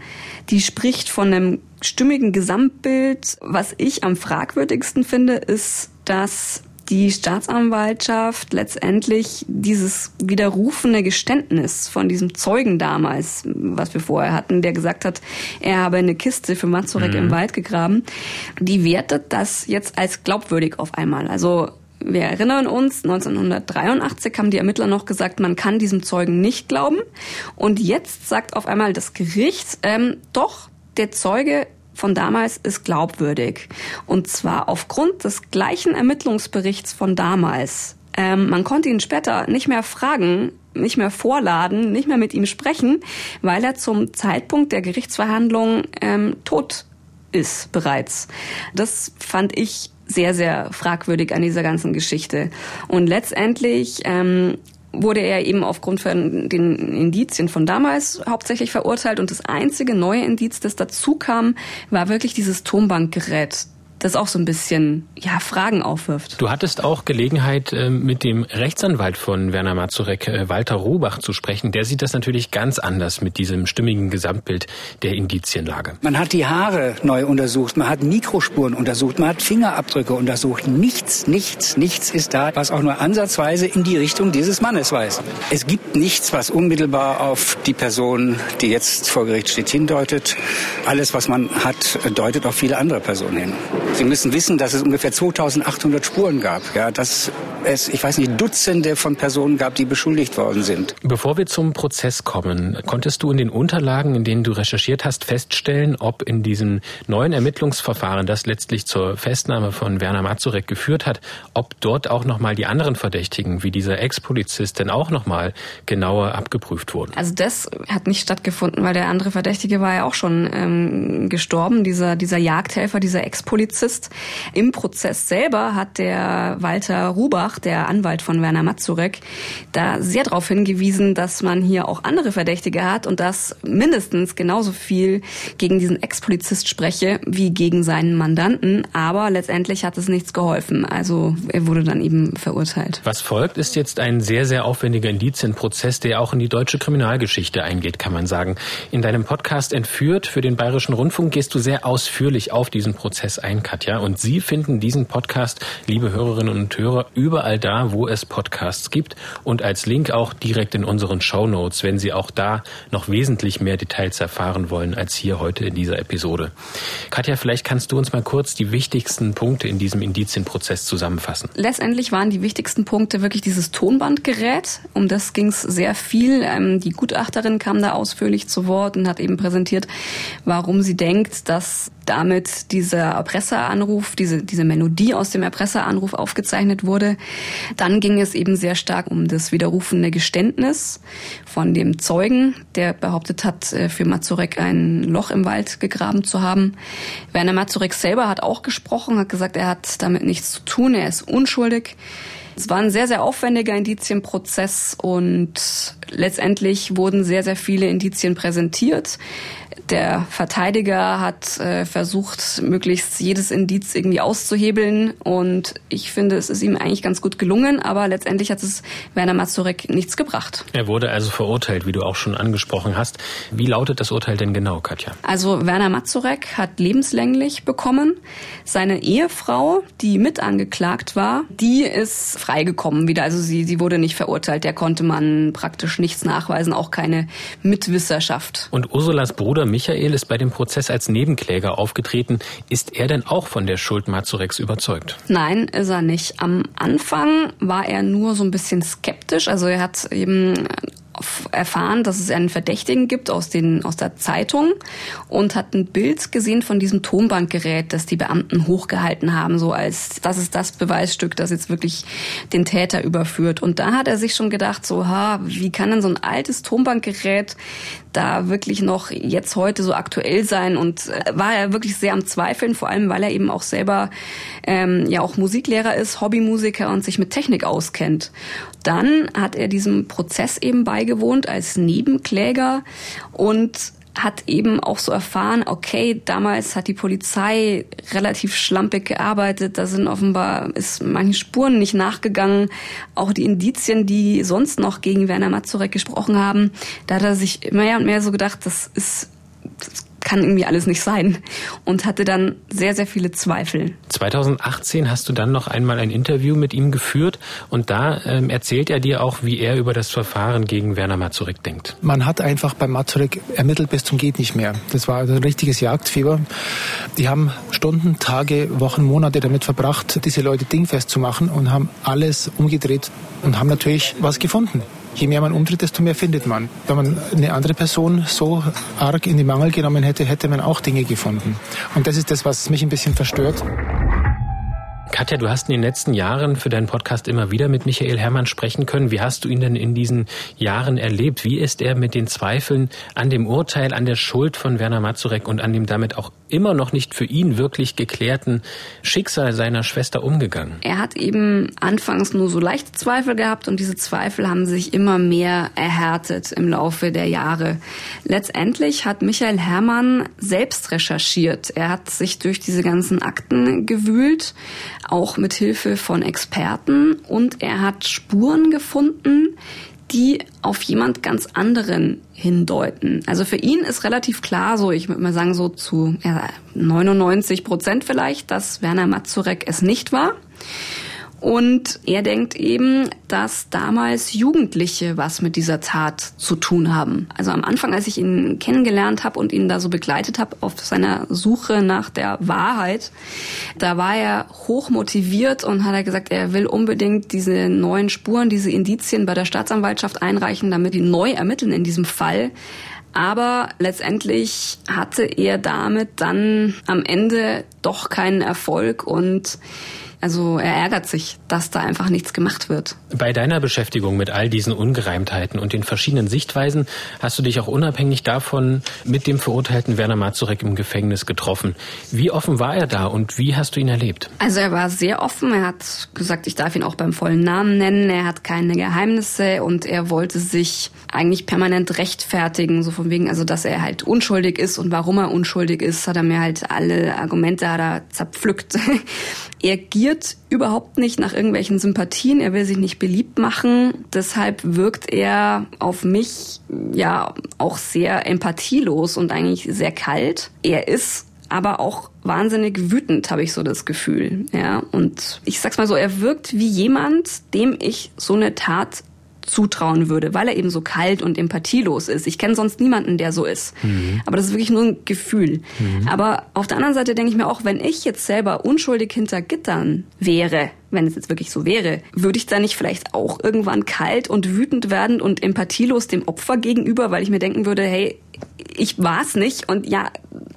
Die spricht von einem stimmigen Gesamtbild. Was ich am fragwürdigsten finde, ist, dass die Staatsanwaltschaft letztendlich dieses widerrufene Geständnis von diesem Zeugen damals, was wir vorher hatten, der gesagt hat, er habe eine Kiste für Mazurek mhm. im Wald gegraben, die wertet das jetzt als glaubwürdig auf einmal. Also wir erinnern uns, 1983 haben die Ermittler noch gesagt, man kann diesem Zeugen nicht glauben. Und jetzt sagt auf einmal das Gericht, ähm, doch, der Zeuge von damals ist glaubwürdig. Und zwar aufgrund des gleichen Ermittlungsberichts von damals. Ähm, man konnte ihn später nicht mehr fragen, nicht mehr vorladen, nicht mehr mit ihm sprechen, weil er zum Zeitpunkt der Gerichtsverhandlung ähm, tot ist bereits. Das fand ich sehr, sehr fragwürdig an dieser ganzen Geschichte. Und letztendlich ähm, wurde er eben aufgrund von den Indizien von damals hauptsächlich verurteilt. Und das einzige neue Indiz, das dazu kam, war wirklich dieses Tonbankgerät, das auch so ein bisschen ja, Fragen aufwirft. Du hattest auch Gelegenheit, äh, mit dem Rechtsanwalt von Werner Mazurek, äh, Walter Robach, zu sprechen. Der sieht das natürlich ganz anders mit diesem stimmigen Gesamtbild der Indizienlage. Man hat die Haare neu untersucht, man hat Mikrospuren untersucht, man hat Fingerabdrücke untersucht. Nichts, nichts, nichts ist da, was auch nur ansatzweise in die Richtung dieses Mannes weist. Es gibt nichts, was unmittelbar auf die Person, die jetzt vor Gericht steht, hindeutet. Alles, was man hat, deutet auf viele andere Personen hin. Sie müssen wissen, dass es ungefähr 2800 Spuren gab. Ja, dass es, ich weiß nicht, Dutzende von Personen gab, die beschuldigt worden sind. Bevor wir zum Prozess kommen, konntest du in den Unterlagen, in denen du recherchiert hast, feststellen, ob in diesem neuen Ermittlungsverfahren, das letztlich zur Festnahme von Werner Mazurek geführt hat, ob dort auch nochmal die anderen Verdächtigen, wie dieser Ex-Polizist, denn auch nochmal genauer abgeprüft wurden? Also das hat nicht stattgefunden, weil der andere Verdächtige war ja auch schon ähm, gestorben, dieser, dieser Jagdhelfer, dieser Ex-Polizist. Im Prozess selber hat der Walter Rubach der Anwalt von Werner Mazurek, da sehr darauf hingewiesen, dass man hier auch andere Verdächtige hat und dass mindestens genauso viel gegen diesen Ex-Polizist spreche wie gegen seinen Mandanten. Aber letztendlich hat es nichts geholfen. Also er wurde dann eben verurteilt. Was folgt, ist jetzt ein sehr, sehr aufwendiger Indizienprozess, der auch in die deutsche Kriminalgeschichte eingeht, kann man sagen. In deinem Podcast Entführt für den Bayerischen Rundfunk gehst du sehr ausführlich auf diesen Prozess ein, Katja. Und Sie finden diesen Podcast, liebe Hörerinnen und Hörer, überall da, wo es Podcasts gibt und als Link auch direkt in unseren Show Notes, wenn Sie auch da noch wesentlich mehr Details erfahren wollen als hier heute in dieser Episode. Katja, vielleicht kannst du uns mal kurz die wichtigsten Punkte in diesem Indizienprozess zusammenfassen. Letztendlich waren die wichtigsten Punkte wirklich dieses Tonbandgerät. Um das ging es sehr viel. Ähm, die Gutachterin kam da ausführlich zu Wort und hat eben präsentiert, warum sie denkt, dass damit dieser Erpresseranruf, diese, diese Melodie aus dem Erpresseranruf aufgezeichnet wurde. Dann ging es eben sehr stark um das widerrufene Geständnis von dem Zeugen, der behauptet hat, äh, für Mazurek ein Loch im Wald gegraben zu haben. Werner Mazurek selber hat auch gesprochen, hat gesagt, er hat damit nichts zu tun, er ist unschuldig. Es war ein sehr, sehr aufwendiger Indizienprozess und letztendlich wurden sehr, sehr viele Indizien präsentiert. Der Verteidiger hat äh, versucht, möglichst jedes Indiz irgendwie auszuhebeln und ich finde, es ist ihm eigentlich ganz gut gelungen, aber letztendlich hat es Werner Mazurek nichts gebracht. Er wurde also verurteilt, wie du auch schon angesprochen hast. Wie lautet das Urteil denn genau, Katja? Also Werner Mazurek hat lebenslänglich bekommen. Seine Ehefrau, die mit angeklagt war, die ist freigekommen wieder. Also sie, sie wurde nicht verurteilt. Der konnte man praktisch nichts nachweisen, auch keine Mitwisserschaft. Und Ursulas Bruder Michael ist bei dem Prozess als Nebenkläger aufgetreten. Ist er denn auch von der Schuld Mazureks überzeugt? Nein, ist er nicht. Am Anfang war er nur so ein bisschen skeptisch. Also er hat eben erfahren, dass es einen Verdächtigen gibt aus, den, aus der Zeitung und hat ein Bild gesehen von diesem Tonbandgerät, das die Beamten hochgehalten haben, so als das ist das Beweisstück, das jetzt wirklich den Täter überführt. Und da hat er sich schon gedacht, so, ha, wie kann denn so ein altes Tonbandgerät da wirklich noch jetzt heute so aktuell sein? Und äh, war er wirklich sehr am Zweifeln, vor allem weil er eben auch selber ähm, ja auch Musiklehrer ist, Hobbymusiker und sich mit Technik auskennt. Dann hat er diesem Prozess eben beigewohnt als Nebenkläger und hat eben auch so erfahren, okay, damals hat die Polizei relativ schlampig gearbeitet, da sind offenbar ist manchen Spuren nicht nachgegangen, auch die Indizien, die sonst noch gegen Werner Mazurek gesprochen haben, da hat er sich mehr und mehr so gedacht, das ist das kann irgendwie alles nicht sein und hatte dann sehr, sehr viele Zweifel. 2018 hast du dann noch einmal ein Interview mit ihm geführt und da ähm, erzählt er dir auch, wie er über das Verfahren gegen Werner Mazurek denkt. Man hat einfach bei Mazurek ermittelt bis zum geht nicht mehr. Das war ein richtiges Jagdfieber. Die haben Stunden, Tage, Wochen, Monate damit verbracht, diese Leute dingfest zu machen und haben alles umgedreht und haben natürlich was gefunden je mehr man umtritt, desto mehr findet man. Wenn man eine andere Person so arg in die Mangel genommen hätte, hätte man auch Dinge gefunden. Und das ist das, was mich ein bisschen verstört. Katja, du hast in den letzten Jahren für deinen Podcast immer wieder mit Michael Herrmann sprechen können. Wie hast du ihn denn in diesen Jahren erlebt? Wie ist er mit den Zweifeln an dem Urteil, an der Schuld von Werner Mazurek und an dem damit auch immer noch nicht für ihn wirklich geklärten Schicksal seiner Schwester umgegangen? Er hat eben anfangs nur so leichte Zweifel gehabt und diese Zweifel haben sich immer mehr erhärtet im Laufe der Jahre. Letztendlich hat Michael Herrmann selbst recherchiert. Er hat sich durch diese ganzen Akten gewühlt auch mit Hilfe von Experten und er hat Spuren gefunden, die auf jemand ganz anderen hindeuten. Also für ihn ist relativ klar, so ich würde mal sagen so zu ja, 99 Prozent vielleicht, dass Werner Mazurek es nicht war. Und er denkt eben, dass damals Jugendliche was mit dieser Tat zu tun haben. Also am Anfang, als ich ihn kennengelernt habe und ihn da so begleitet habe auf seiner Suche nach der Wahrheit, da war er hoch motiviert und hat er gesagt, er will unbedingt diese neuen Spuren, diese Indizien bei der Staatsanwaltschaft einreichen, damit die neu ermitteln in diesem Fall. Aber letztendlich hatte er damit dann am Ende doch keinen Erfolg und also er ärgert sich, dass da einfach nichts gemacht wird. Bei deiner Beschäftigung mit all diesen Ungereimtheiten und den verschiedenen Sichtweisen hast du dich auch unabhängig davon mit dem verurteilten Werner Mazurek im Gefängnis getroffen. Wie offen war er da und wie hast du ihn erlebt? Also er war sehr offen. Er hat gesagt, ich darf ihn auch beim vollen Namen nennen. Er hat keine Geheimnisse und er wollte sich eigentlich permanent rechtfertigen, so von wegen, also dass er halt unschuldig ist und warum er unschuldig ist, hat er mir halt alle Argumente hat er zerpflückt. er giert überhaupt nicht nach irgendwelchen Sympathien, er will sich nicht beliebt machen, deshalb wirkt er auf mich ja auch sehr empathielos und eigentlich sehr kalt. Er ist aber auch wahnsinnig wütend, habe ich so das Gefühl. Ja, und ich sag's mal so, er wirkt wie jemand, dem ich so eine Tat zutrauen würde, weil er eben so kalt und empathielos ist. Ich kenne sonst niemanden, der so ist. Mhm. Aber das ist wirklich nur ein Gefühl. Mhm. Aber auf der anderen Seite denke ich mir auch, wenn ich jetzt selber unschuldig hinter Gittern wäre, wenn es jetzt wirklich so wäre, würde ich da nicht vielleicht auch irgendwann kalt und wütend werden und empathielos dem Opfer gegenüber, weil ich mir denken würde, hey, ich war es nicht und ja,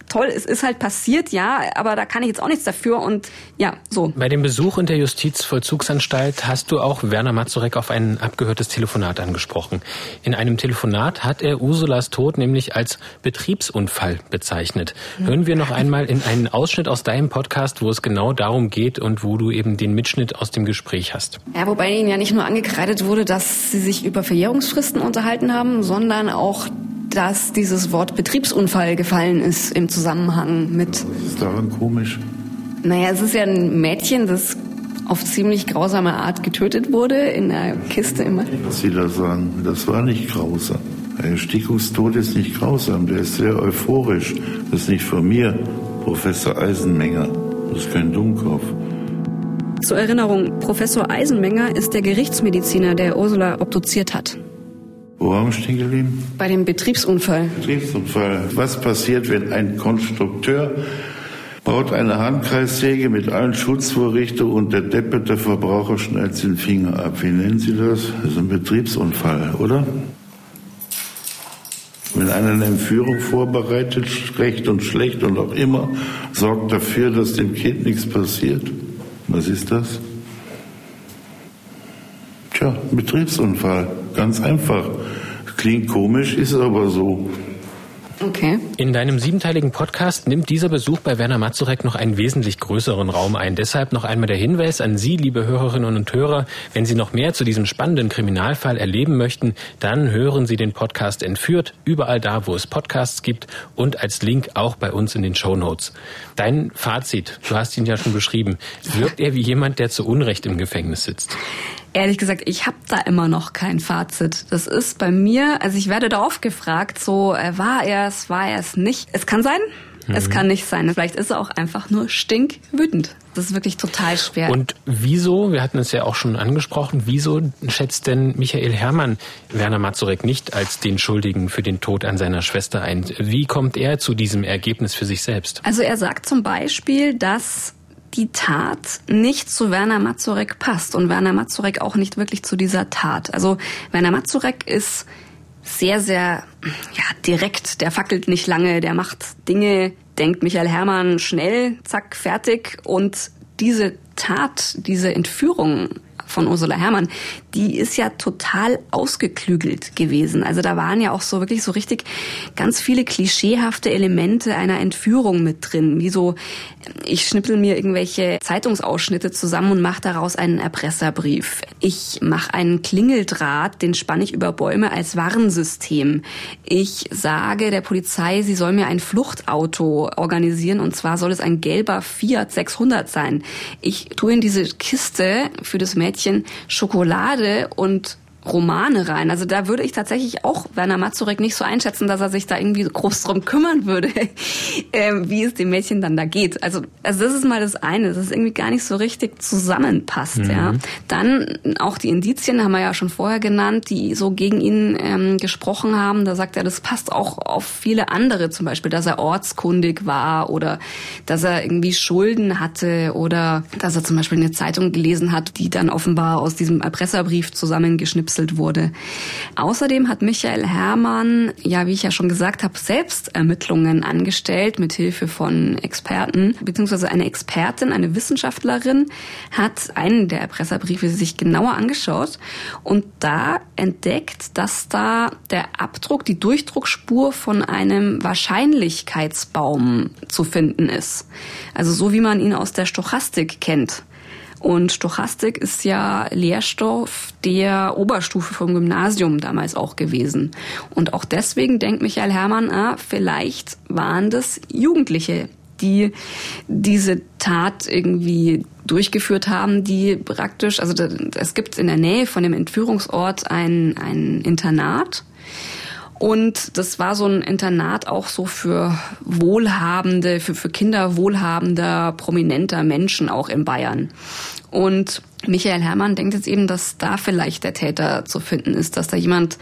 toll, es ist halt passiert, ja, aber da kann ich jetzt auch nichts dafür und ja, so. Bei dem Besuch in der Justizvollzugsanstalt hast du auch Werner Mazurek auf ein abgehörtes Telefonat angesprochen. In einem Telefonat hat er Ursulas Tod nämlich als Betriebsunfall bezeichnet. Hören wir noch einmal in einen Ausschnitt aus deinem Podcast, wo es genau darum geht und wo du eben den Mitschnitt aus dem Gespräch hast. Ja, wobei ihnen ja nicht nur angekreidet wurde, dass sie sich über Verjährungsfristen unterhalten haben, sondern auch dass dieses Wort Betriebsunfall gefallen ist im Zusammenhang mit. Was ist daran komisch? Naja, es ist ja ein Mädchen, das auf ziemlich grausame Art getötet wurde in einer Kiste immer. Was Sie da sagen, das war nicht grausam. Ein Erstickungstod ist nicht grausam, der ist sehr euphorisch. Das ist nicht von mir, Professor Eisenmenger. Das ist kein Dummkopf. Zur Erinnerung, Professor Eisenmenger ist der Gerichtsmediziner, der Ursula obduziert hat. Wo haben wir stehen geblieben? Bei dem Betriebsunfall. Betriebsunfall. Was passiert, wenn ein Konstrukteur baut eine Handkreissäge mit allen Schutzvorrichtungen und der depperte Verbraucher schneidet den Finger ab? Wie nennen Sie das? Das ist ein Betriebsunfall, oder? Wenn einer eine Entführung vorbereitet, recht und schlecht und auch immer, sorgt dafür, dass dem Kind nichts passiert. Was ist das? Tja, Betriebsunfall. Ganz einfach. Klingt komisch, ist aber so. Okay. In deinem siebenteiligen Podcast nimmt dieser Besuch bei Werner Mazurek noch einen wesentlich größeren Raum ein. Deshalb noch einmal der Hinweis an Sie, liebe Hörerinnen und Hörer, wenn Sie noch mehr zu diesem spannenden Kriminalfall erleben möchten, dann hören Sie den Podcast Entführt überall da, wo es Podcasts gibt und als Link auch bei uns in den Show Notes. Dein Fazit, du hast ihn ja schon beschrieben, wirkt er wie jemand, der zu Unrecht im Gefängnis sitzt? Ehrlich gesagt, ich habe da immer noch kein Fazit. Das ist bei mir, also ich werde darauf gefragt, so äh, war er es, war er es nicht. Es kann sein, mhm. es kann nicht sein. Vielleicht ist er auch einfach nur stinkwütend. Das ist wirklich total schwer. Und wieso, wir hatten es ja auch schon angesprochen, wieso schätzt denn Michael Herrmann Werner Mazurek nicht als den Schuldigen für den Tod an seiner Schwester ein? Wie kommt er zu diesem Ergebnis für sich selbst? Also er sagt zum Beispiel, dass die Tat nicht zu Werner Mazurek passt und Werner Mazurek auch nicht wirklich zu dieser Tat. Also Werner Mazurek ist sehr, sehr ja, direkt, der fackelt nicht lange, der macht Dinge, denkt Michael Herrmann schnell, zack, fertig. Und diese Tat, diese Entführung von Ursula Herrmann, die ist ja total ausgeklügelt gewesen. Also da waren ja auch so wirklich so richtig ganz viele klischeehafte Elemente einer Entführung mit drin, wie so ich schnippel mir irgendwelche Zeitungsausschnitte zusammen und mache daraus einen Erpresserbrief. Ich mache einen Klingeldraht, den spanne ich über Bäume als Warnsystem. Ich sage der Polizei, sie soll mir ein Fluchtauto organisieren und zwar soll es ein gelber Fiat 600 sein. Ich tue in diese Kiste für das Mädchen Schokolade und Romane rein. Also da würde ich tatsächlich auch Werner Mazurek nicht so einschätzen, dass er sich da irgendwie groß drum kümmern würde, ähm, wie es dem Mädchen dann da geht. Also, also das ist mal das eine, dass es irgendwie gar nicht so richtig zusammenpasst. Mhm. Ja. Dann auch die Indizien haben wir ja schon vorher genannt, die so gegen ihn ähm, gesprochen haben. Da sagt er, das passt auch auf viele andere, zum Beispiel, dass er ortskundig war oder dass er irgendwie Schulden hatte oder dass er zum Beispiel eine Zeitung gelesen hat, die dann offenbar aus diesem Erpresserbrief zusammengeschnippt gekapselt wurde. Außerdem hat Michael Herrmann, ja, wie ich ja schon gesagt habe, selbst Ermittlungen angestellt mit Hilfe von Experten, beziehungsweise eine Expertin, eine Wissenschaftlerin, hat einen der Erpresserbriefe sich genauer angeschaut und da entdeckt, dass da der Abdruck, die Durchdruckspur von einem Wahrscheinlichkeitsbaum zu finden ist. Also so wie man ihn aus der Stochastik kennt. Und Stochastik ist ja Lehrstoff der Oberstufe vom Gymnasium damals auch gewesen. Und auch deswegen denkt Michael Herrmann, ah, vielleicht waren das Jugendliche, die diese Tat irgendwie durchgeführt haben, die praktisch, also es gibt in der Nähe von dem Entführungsort ein, ein Internat. Und das war so ein Internat auch so für wohlhabende, für, für Kinder wohlhabender, prominenter Menschen auch in Bayern. Und Michael Herrmann denkt jetzt eben, dass da vielleicht der Täter zu finden ist, dass da jemand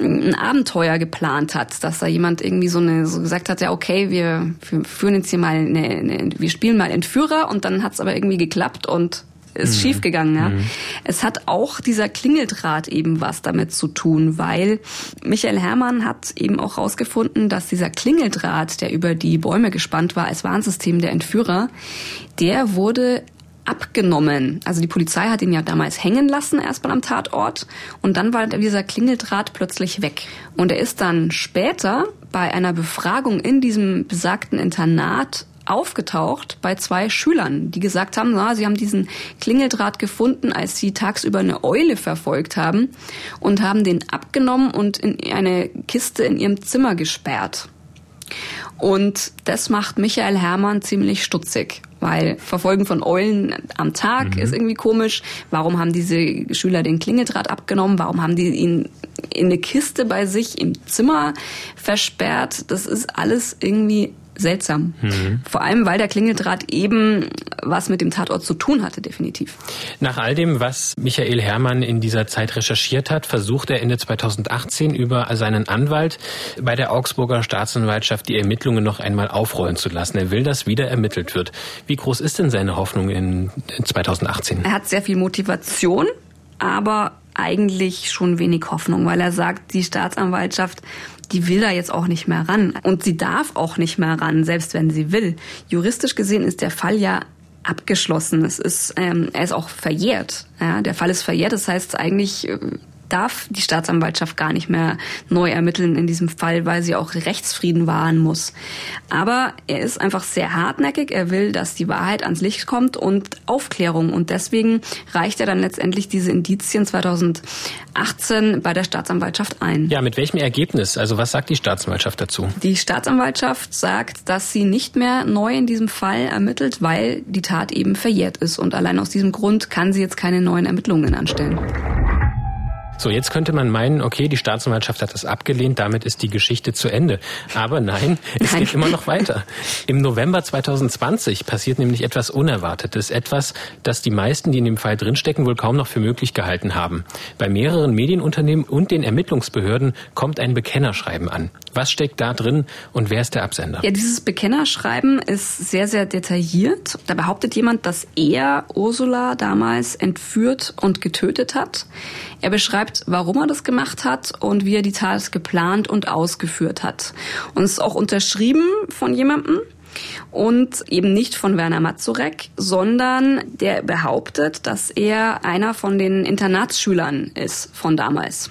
ein Abenteuer geplant hat, dass da jemand irgendwie so eine so gesagt hat, ja okay, wir, führen jetzt hier mal eine, eine wir spielen mal Entführer und dann hat es aber irgendwie geklappt und ist mhm. schiefgegangen. Ja. Mhm. Es hat auch dieser Klingeldraht eben was damit zu tun, weil Michael Herrmann hat eben auch herausgefunden, dass dieser Klingeldraht, der über die Bäume gespannt war als Warnsystem der Entführer, der wurde abgenommen. Also die Polizei hat ihn ja damals hängen lassen, erstmal am Tatort. Und dann war dieser Klingeldraht plötzlich weg. Und er ist dann später bei einer Befragung in diesem besagten Internat aufgetaucht bei zwei Schülern, die gesagt haben, na, sie haben diesen Klingeldraht gefunden, als sie tagsüber eine Eule verfolgt haben und haben den abgenommen und in eine Kiste in ihrem Zimmer gesperrt. Und das macht Michael Herrmann ziemlich stutzig, weil Verfolgen von Eulen am Tag mhm. ist irgendwie komisch. Warum haben diese Schüler den Klingeldraht abgenommen? Warum haben die ihn in eine Kiste bei sich im Zimmer versperrt? Das ist alles irgendwie seltsam. Mhm. Vor allem, weil der Klingeldraht eben was mit dem Tatort zu tun hatte, definitiv. Nach all dem, was Michael Herrmann in dieser Zeit recherchiert hat, versucht er Ende 2018 über seinen Anwalt bei der Augsburger Staatsanwaltschaft die Ermittlungen noch einmal aufrollen zu lassen. Er will, dass wieder ermittelt wird. Wie groß ist denn seine Hoffnung in 2018? Er hat sehr viel Motivation, aber eigentlich schon wenig Hoffnung, weil er sagt, die Staatsanwaltschaft die will da jetzt auch nicht mehr ran. Und sie darf auch nicht mehr ran, selbst wenn sie will. Juristisch gesehen ist der Fall ja abgeschlossen. Es ist, ähm, er ist auch verjährt. Ja, der Fall ist verjährt. Das heißt eigentlich, äh, darf die Staatsanwaltschaft gar nicht mehr neu ermitteln in diesem Fall, weil sie auch Rechtsfrieden wahren muss. Aber er ist einfach sehr hartnäckig. Er will, dass die Wahrheit ans Licht kommt und Aufklärung. Und deswegen reicht er dann letztendlich diese Indizien 2018 bei der Staatsanwaltschaft ein. Ja, mit welchem Ergebnis? Also was sagt die Staatsanwaltschaft dazu? Die Staatsanwaltschaft sagt, dass sie nicht mehr neu in diesem Fall ermittelt, weil die Tat eben verjährt ist. Und allein aus diesem Grund kann sie jetzt keine neuen Ermittlungen anstellen. So, jetzt könnte man meinen, okay, die Staatsanwaltschaft hat das abgelehnt, damit ist die Geschichte zu Ende. Aber nein, es nein. geht immer noch weiter. Im November 2020 passiert nämlich etwas Unerwartetes, etwas, das die meisten, die in dem Fall drinstecken, wohl kaum noch für möglich gehalten haben. Bei mehreren Medienunternehmen und den Ermittlungsbehörden kommt ein Bekennerschreiben an. Was steckt da drin und wer ist der Absender? Ja, dieses Bekennerschreiben ist sehr, sehr detailliert. Da behauptet jemand, dass er Ursula damals entführt und getötet hat. Er beschreibt, warum er das gemacht hat und wie er die Tat geplant und ausgeführt hat. Und es ist auch unterschrieben von jemandem, und eben nicht von Werner Mazurek, sondern der behauptet, dass er einer von den Internatsschülern ist von damals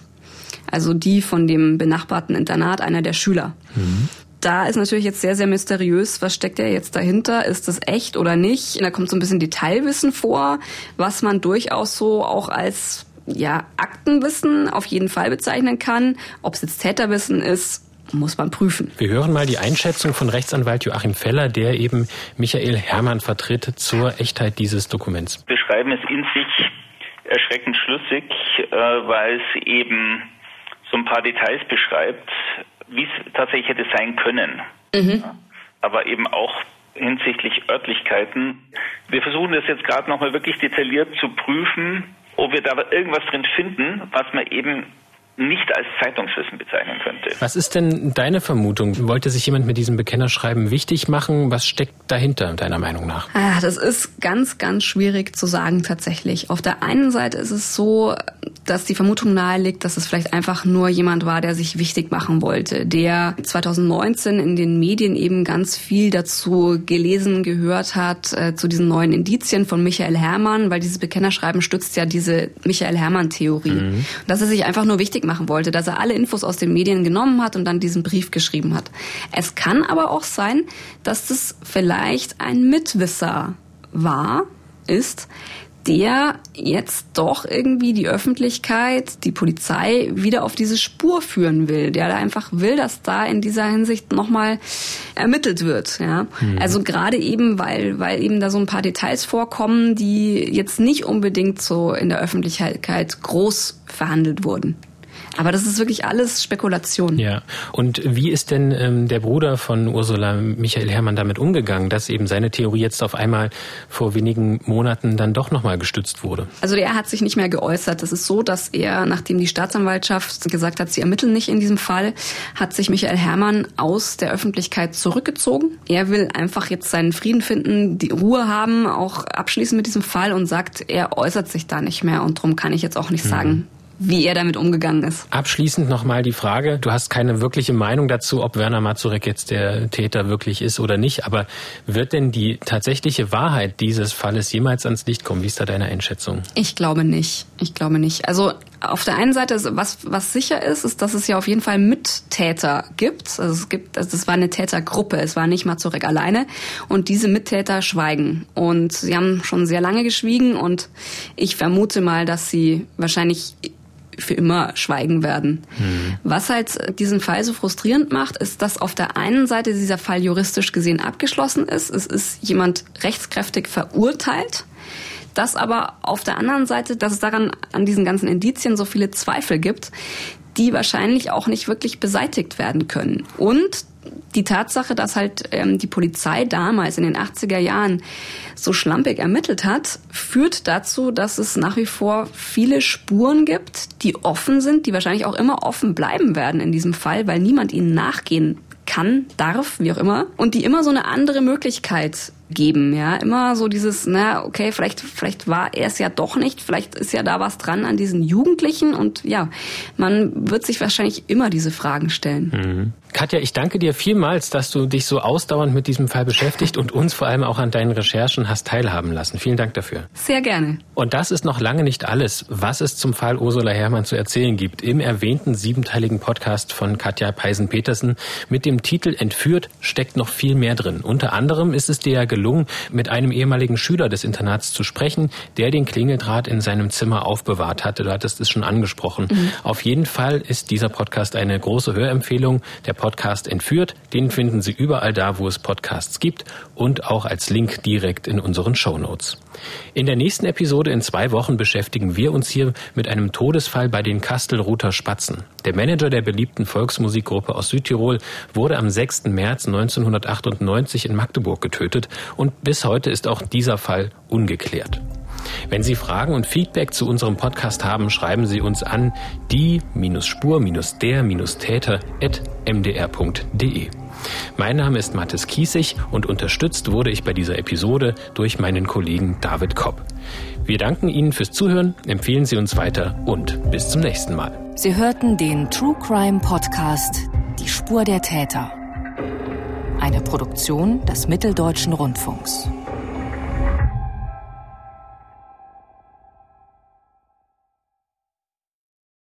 also die von dem benachbarten Internat, einer der Schüler. Mhm. Da ist natürlich jetzt sehr, sehr mysteriös, was steckt ja jetzt dahinter? Ist das echt oder nicht? Da kommt so ein bisschen Detailwissen vor, was man durchaus so auch als ja, Aktenwissen auf jeden Fall bezeichnen kann. Ob es jetzt Täterwissen ist, muss man prüfen. Wir hören mal die Einschätzung von Rechtsanwalt Joachim Feller, der eben Michael Hermann vertritt zur Echtheit dieses Dokuments. Beschreiben es in sich erschreckend schlüssig, äh, weil es eben so ein paar Details beschreibt, wie es tatsächlich hätte sein können. Mhm. Aber eben auch hinsichtlich Örtlichkeiten. Wir versuchen das jetzt gerade nochmal wirklich detailliert zu prüfen, ob wir da irgendwas drin finden, was man eben nicht als Zeitungswissen bezeichnen könnte. Was ist denn deine Vermutung? Wollte sich jemand mit diesem Bekennerschreiben wichtig machen? Was steckt dahinter, deiner Meinung nach? Ah, das ist ganz, ganz schwierig zu sagen tatsächlich. Auf der einen Seite ist es so, dass die Vermutung naheliegt, dass es vielleicht einfach nur jemand war, der sich wichtig machen wollte, der 2019 in den Medien eben ganz viel dazu gelesen, gehört hat, äh, zu diesen neuen Indizien von Michael Herrmann, weil dieses Bekennerschreiben stützt ja diese Michael Herrmann-Theorie. Mhm. Dass er sich einfach nur wichtig publik machen wollte, dass er alle Infos aus den Medien genommen hat und dann diesen Brief geschrieben hat. Es kann aber auch sein, dass das vielleicht ein Mitwisser war, ist, der jetzt doch irgendwie die Öffentlichkeit, die Polizei wieder auf diese Spur führen will, der da einfach will, dass da in dieser Hinsicht nochmal ermittelt wird. Ja? Mhm. Also gerade eben, weil, weil eben da so ein paar Details vorkommen, die jetzt nicht unbedingt so in der Öffentlichkeit groß verhandelt wurden. Aber das ist wirklich alles Spekulation. Ja. Und wie ist denn ähm, der Bruder von Ursula, Michael Herrmann, damit umgegangen, dass eben seine Theorie jetzt auf einmal vor wenigen Monaten dann doch nochmal gestützt wurde? Also er hat sich nicht mehr geäußert. Es ist so, dass er, nachdem die Staatsanwaltschaft gesagt hat, sie ermitteln nicht in diesem Fall, hat sich Michael Herrmann aus der Öffentlichkeit zurückgezogen. Er will einfach jetzt seinen Frieden finden, die Ruhe haben, auch abschließen mit diesem Fall und sagt, er äußert sich da nicht mehr und darum kann ich jetzt auch nicht mhm. sagen, wie er damit umgegangen ist. Abschließend nochmal die Frage, du hast keine wirkliche Meinung dazu, ob Werner Mazurek jetzt der Täter wirklich ist oder nicht, aber wird denn die tatsächliche Wahrheit dieses Falles jemals ans Licht kommen? Wie ist da deine Einschätzung? Ich glaube nicht. Ich glaube nicht. Also auf der einen Seite, was, was sicher ist, ist, dass es ja auf jeden Fall Mittäter gibt. Also es gibt, also es war eine Tätergruppe, es war nicht Mazurek alleine. Und diese Mittäter schweigen. Und sie haben schon sehr lange geschwiegen und ich vermute mal, dass sie wahrscheinlich für immer schweigen werden. Mhm. Was halt diesen Fall so frustrierend macht, ist, dass auf der einen Seite dieser Fall juristisch gesehen abgeschlossen ist. Es ist jemand rechtskräftig verurteilt. Dass aber auf der anderen Seite, dass es daran an diesen ganzen Indizien so viele Zweifel gibt, die wahrscheinlich auch nicht wirklich beseitigt werden können. Und die Tatsache, dass halt ähm, die Polizei damals in den 80er Jahren so schlampig ermittelt hat, führt dazu, dass es nach wie vor viele Spuren gibt, die offen sind, die wahrscheinlich auch immer offen bleiben werden in diesem Fall, weil niemand ihnen nachgehen kann, darf, wie auch immer, und die immer so eine andere Möglichkeit geben, ja, immer so dieses, na, okay, vielleicht, vielleicht war er es ja doch nicht, vielleicht ist ja da was dran an diesen Jugendlichen und ja, man wird sich wahrscheinlich immer diese Fragen stellen. Mhm. Katja, ich danke dir vielmals, dass du dich so ausdauernd mit diesem Fall beschäftigt und uns vor allem auch an deinen Recherchen hast teilhaben lassen. Vielen Dank dafür. Sehr gerne. Und das ist noch lange nicht alles, was es zum Fall Ursula Herrmann zu erzählen gibt. Im erwähnten siebenteiligen Podcast von Katja Peisen-Petersen mit dem Titel Entführt steckt noch viel mehr drin. Unter anderem ist es dir ja gelungen, mit einem ehemaligen Schüler des Internats zu sprechen, der den Klingeldraht in seinem Zimmer aufbewahrt hatte. Du hattest es schon angesprochen. Mhm. Auf jeden Fall ist dieser Podcast eine große Hörempfehlung. Der Podcast Entführt, den finden Sie überall da, wo es Podcasts gibt und auch als Link direkt in unseren Show Notes. In der nächsten Episode in zwei Wochen beschäftigen wir uns hier mit einem Todesfall bei den Kastelruther Spatzen. Der Manager der beliebten Volksmusikgruppe aus Südtirol wurde am 6. März 1998 in Magdeburg getötet und bis heute ist auch dieser Fall ungeklärt. Wenn Sie Fragen und Feedback zu unserem Podcast haben, schreiben Sie uns an die-spur-der-täter.mdr.de. Mein Name ist Mathis Kiesig und unterstützt wurde ich bei dieser Episode durch meinen Kollegen David Kopp. Wir danken Ihnen fürs Zuhören, empfehlen Sie uns weiter und bis zum nächsten Mal. Sie hörten den True Crime Podcast Die Spur der Täter. Eine Produktion des Mitteldeutschen Rundfunks.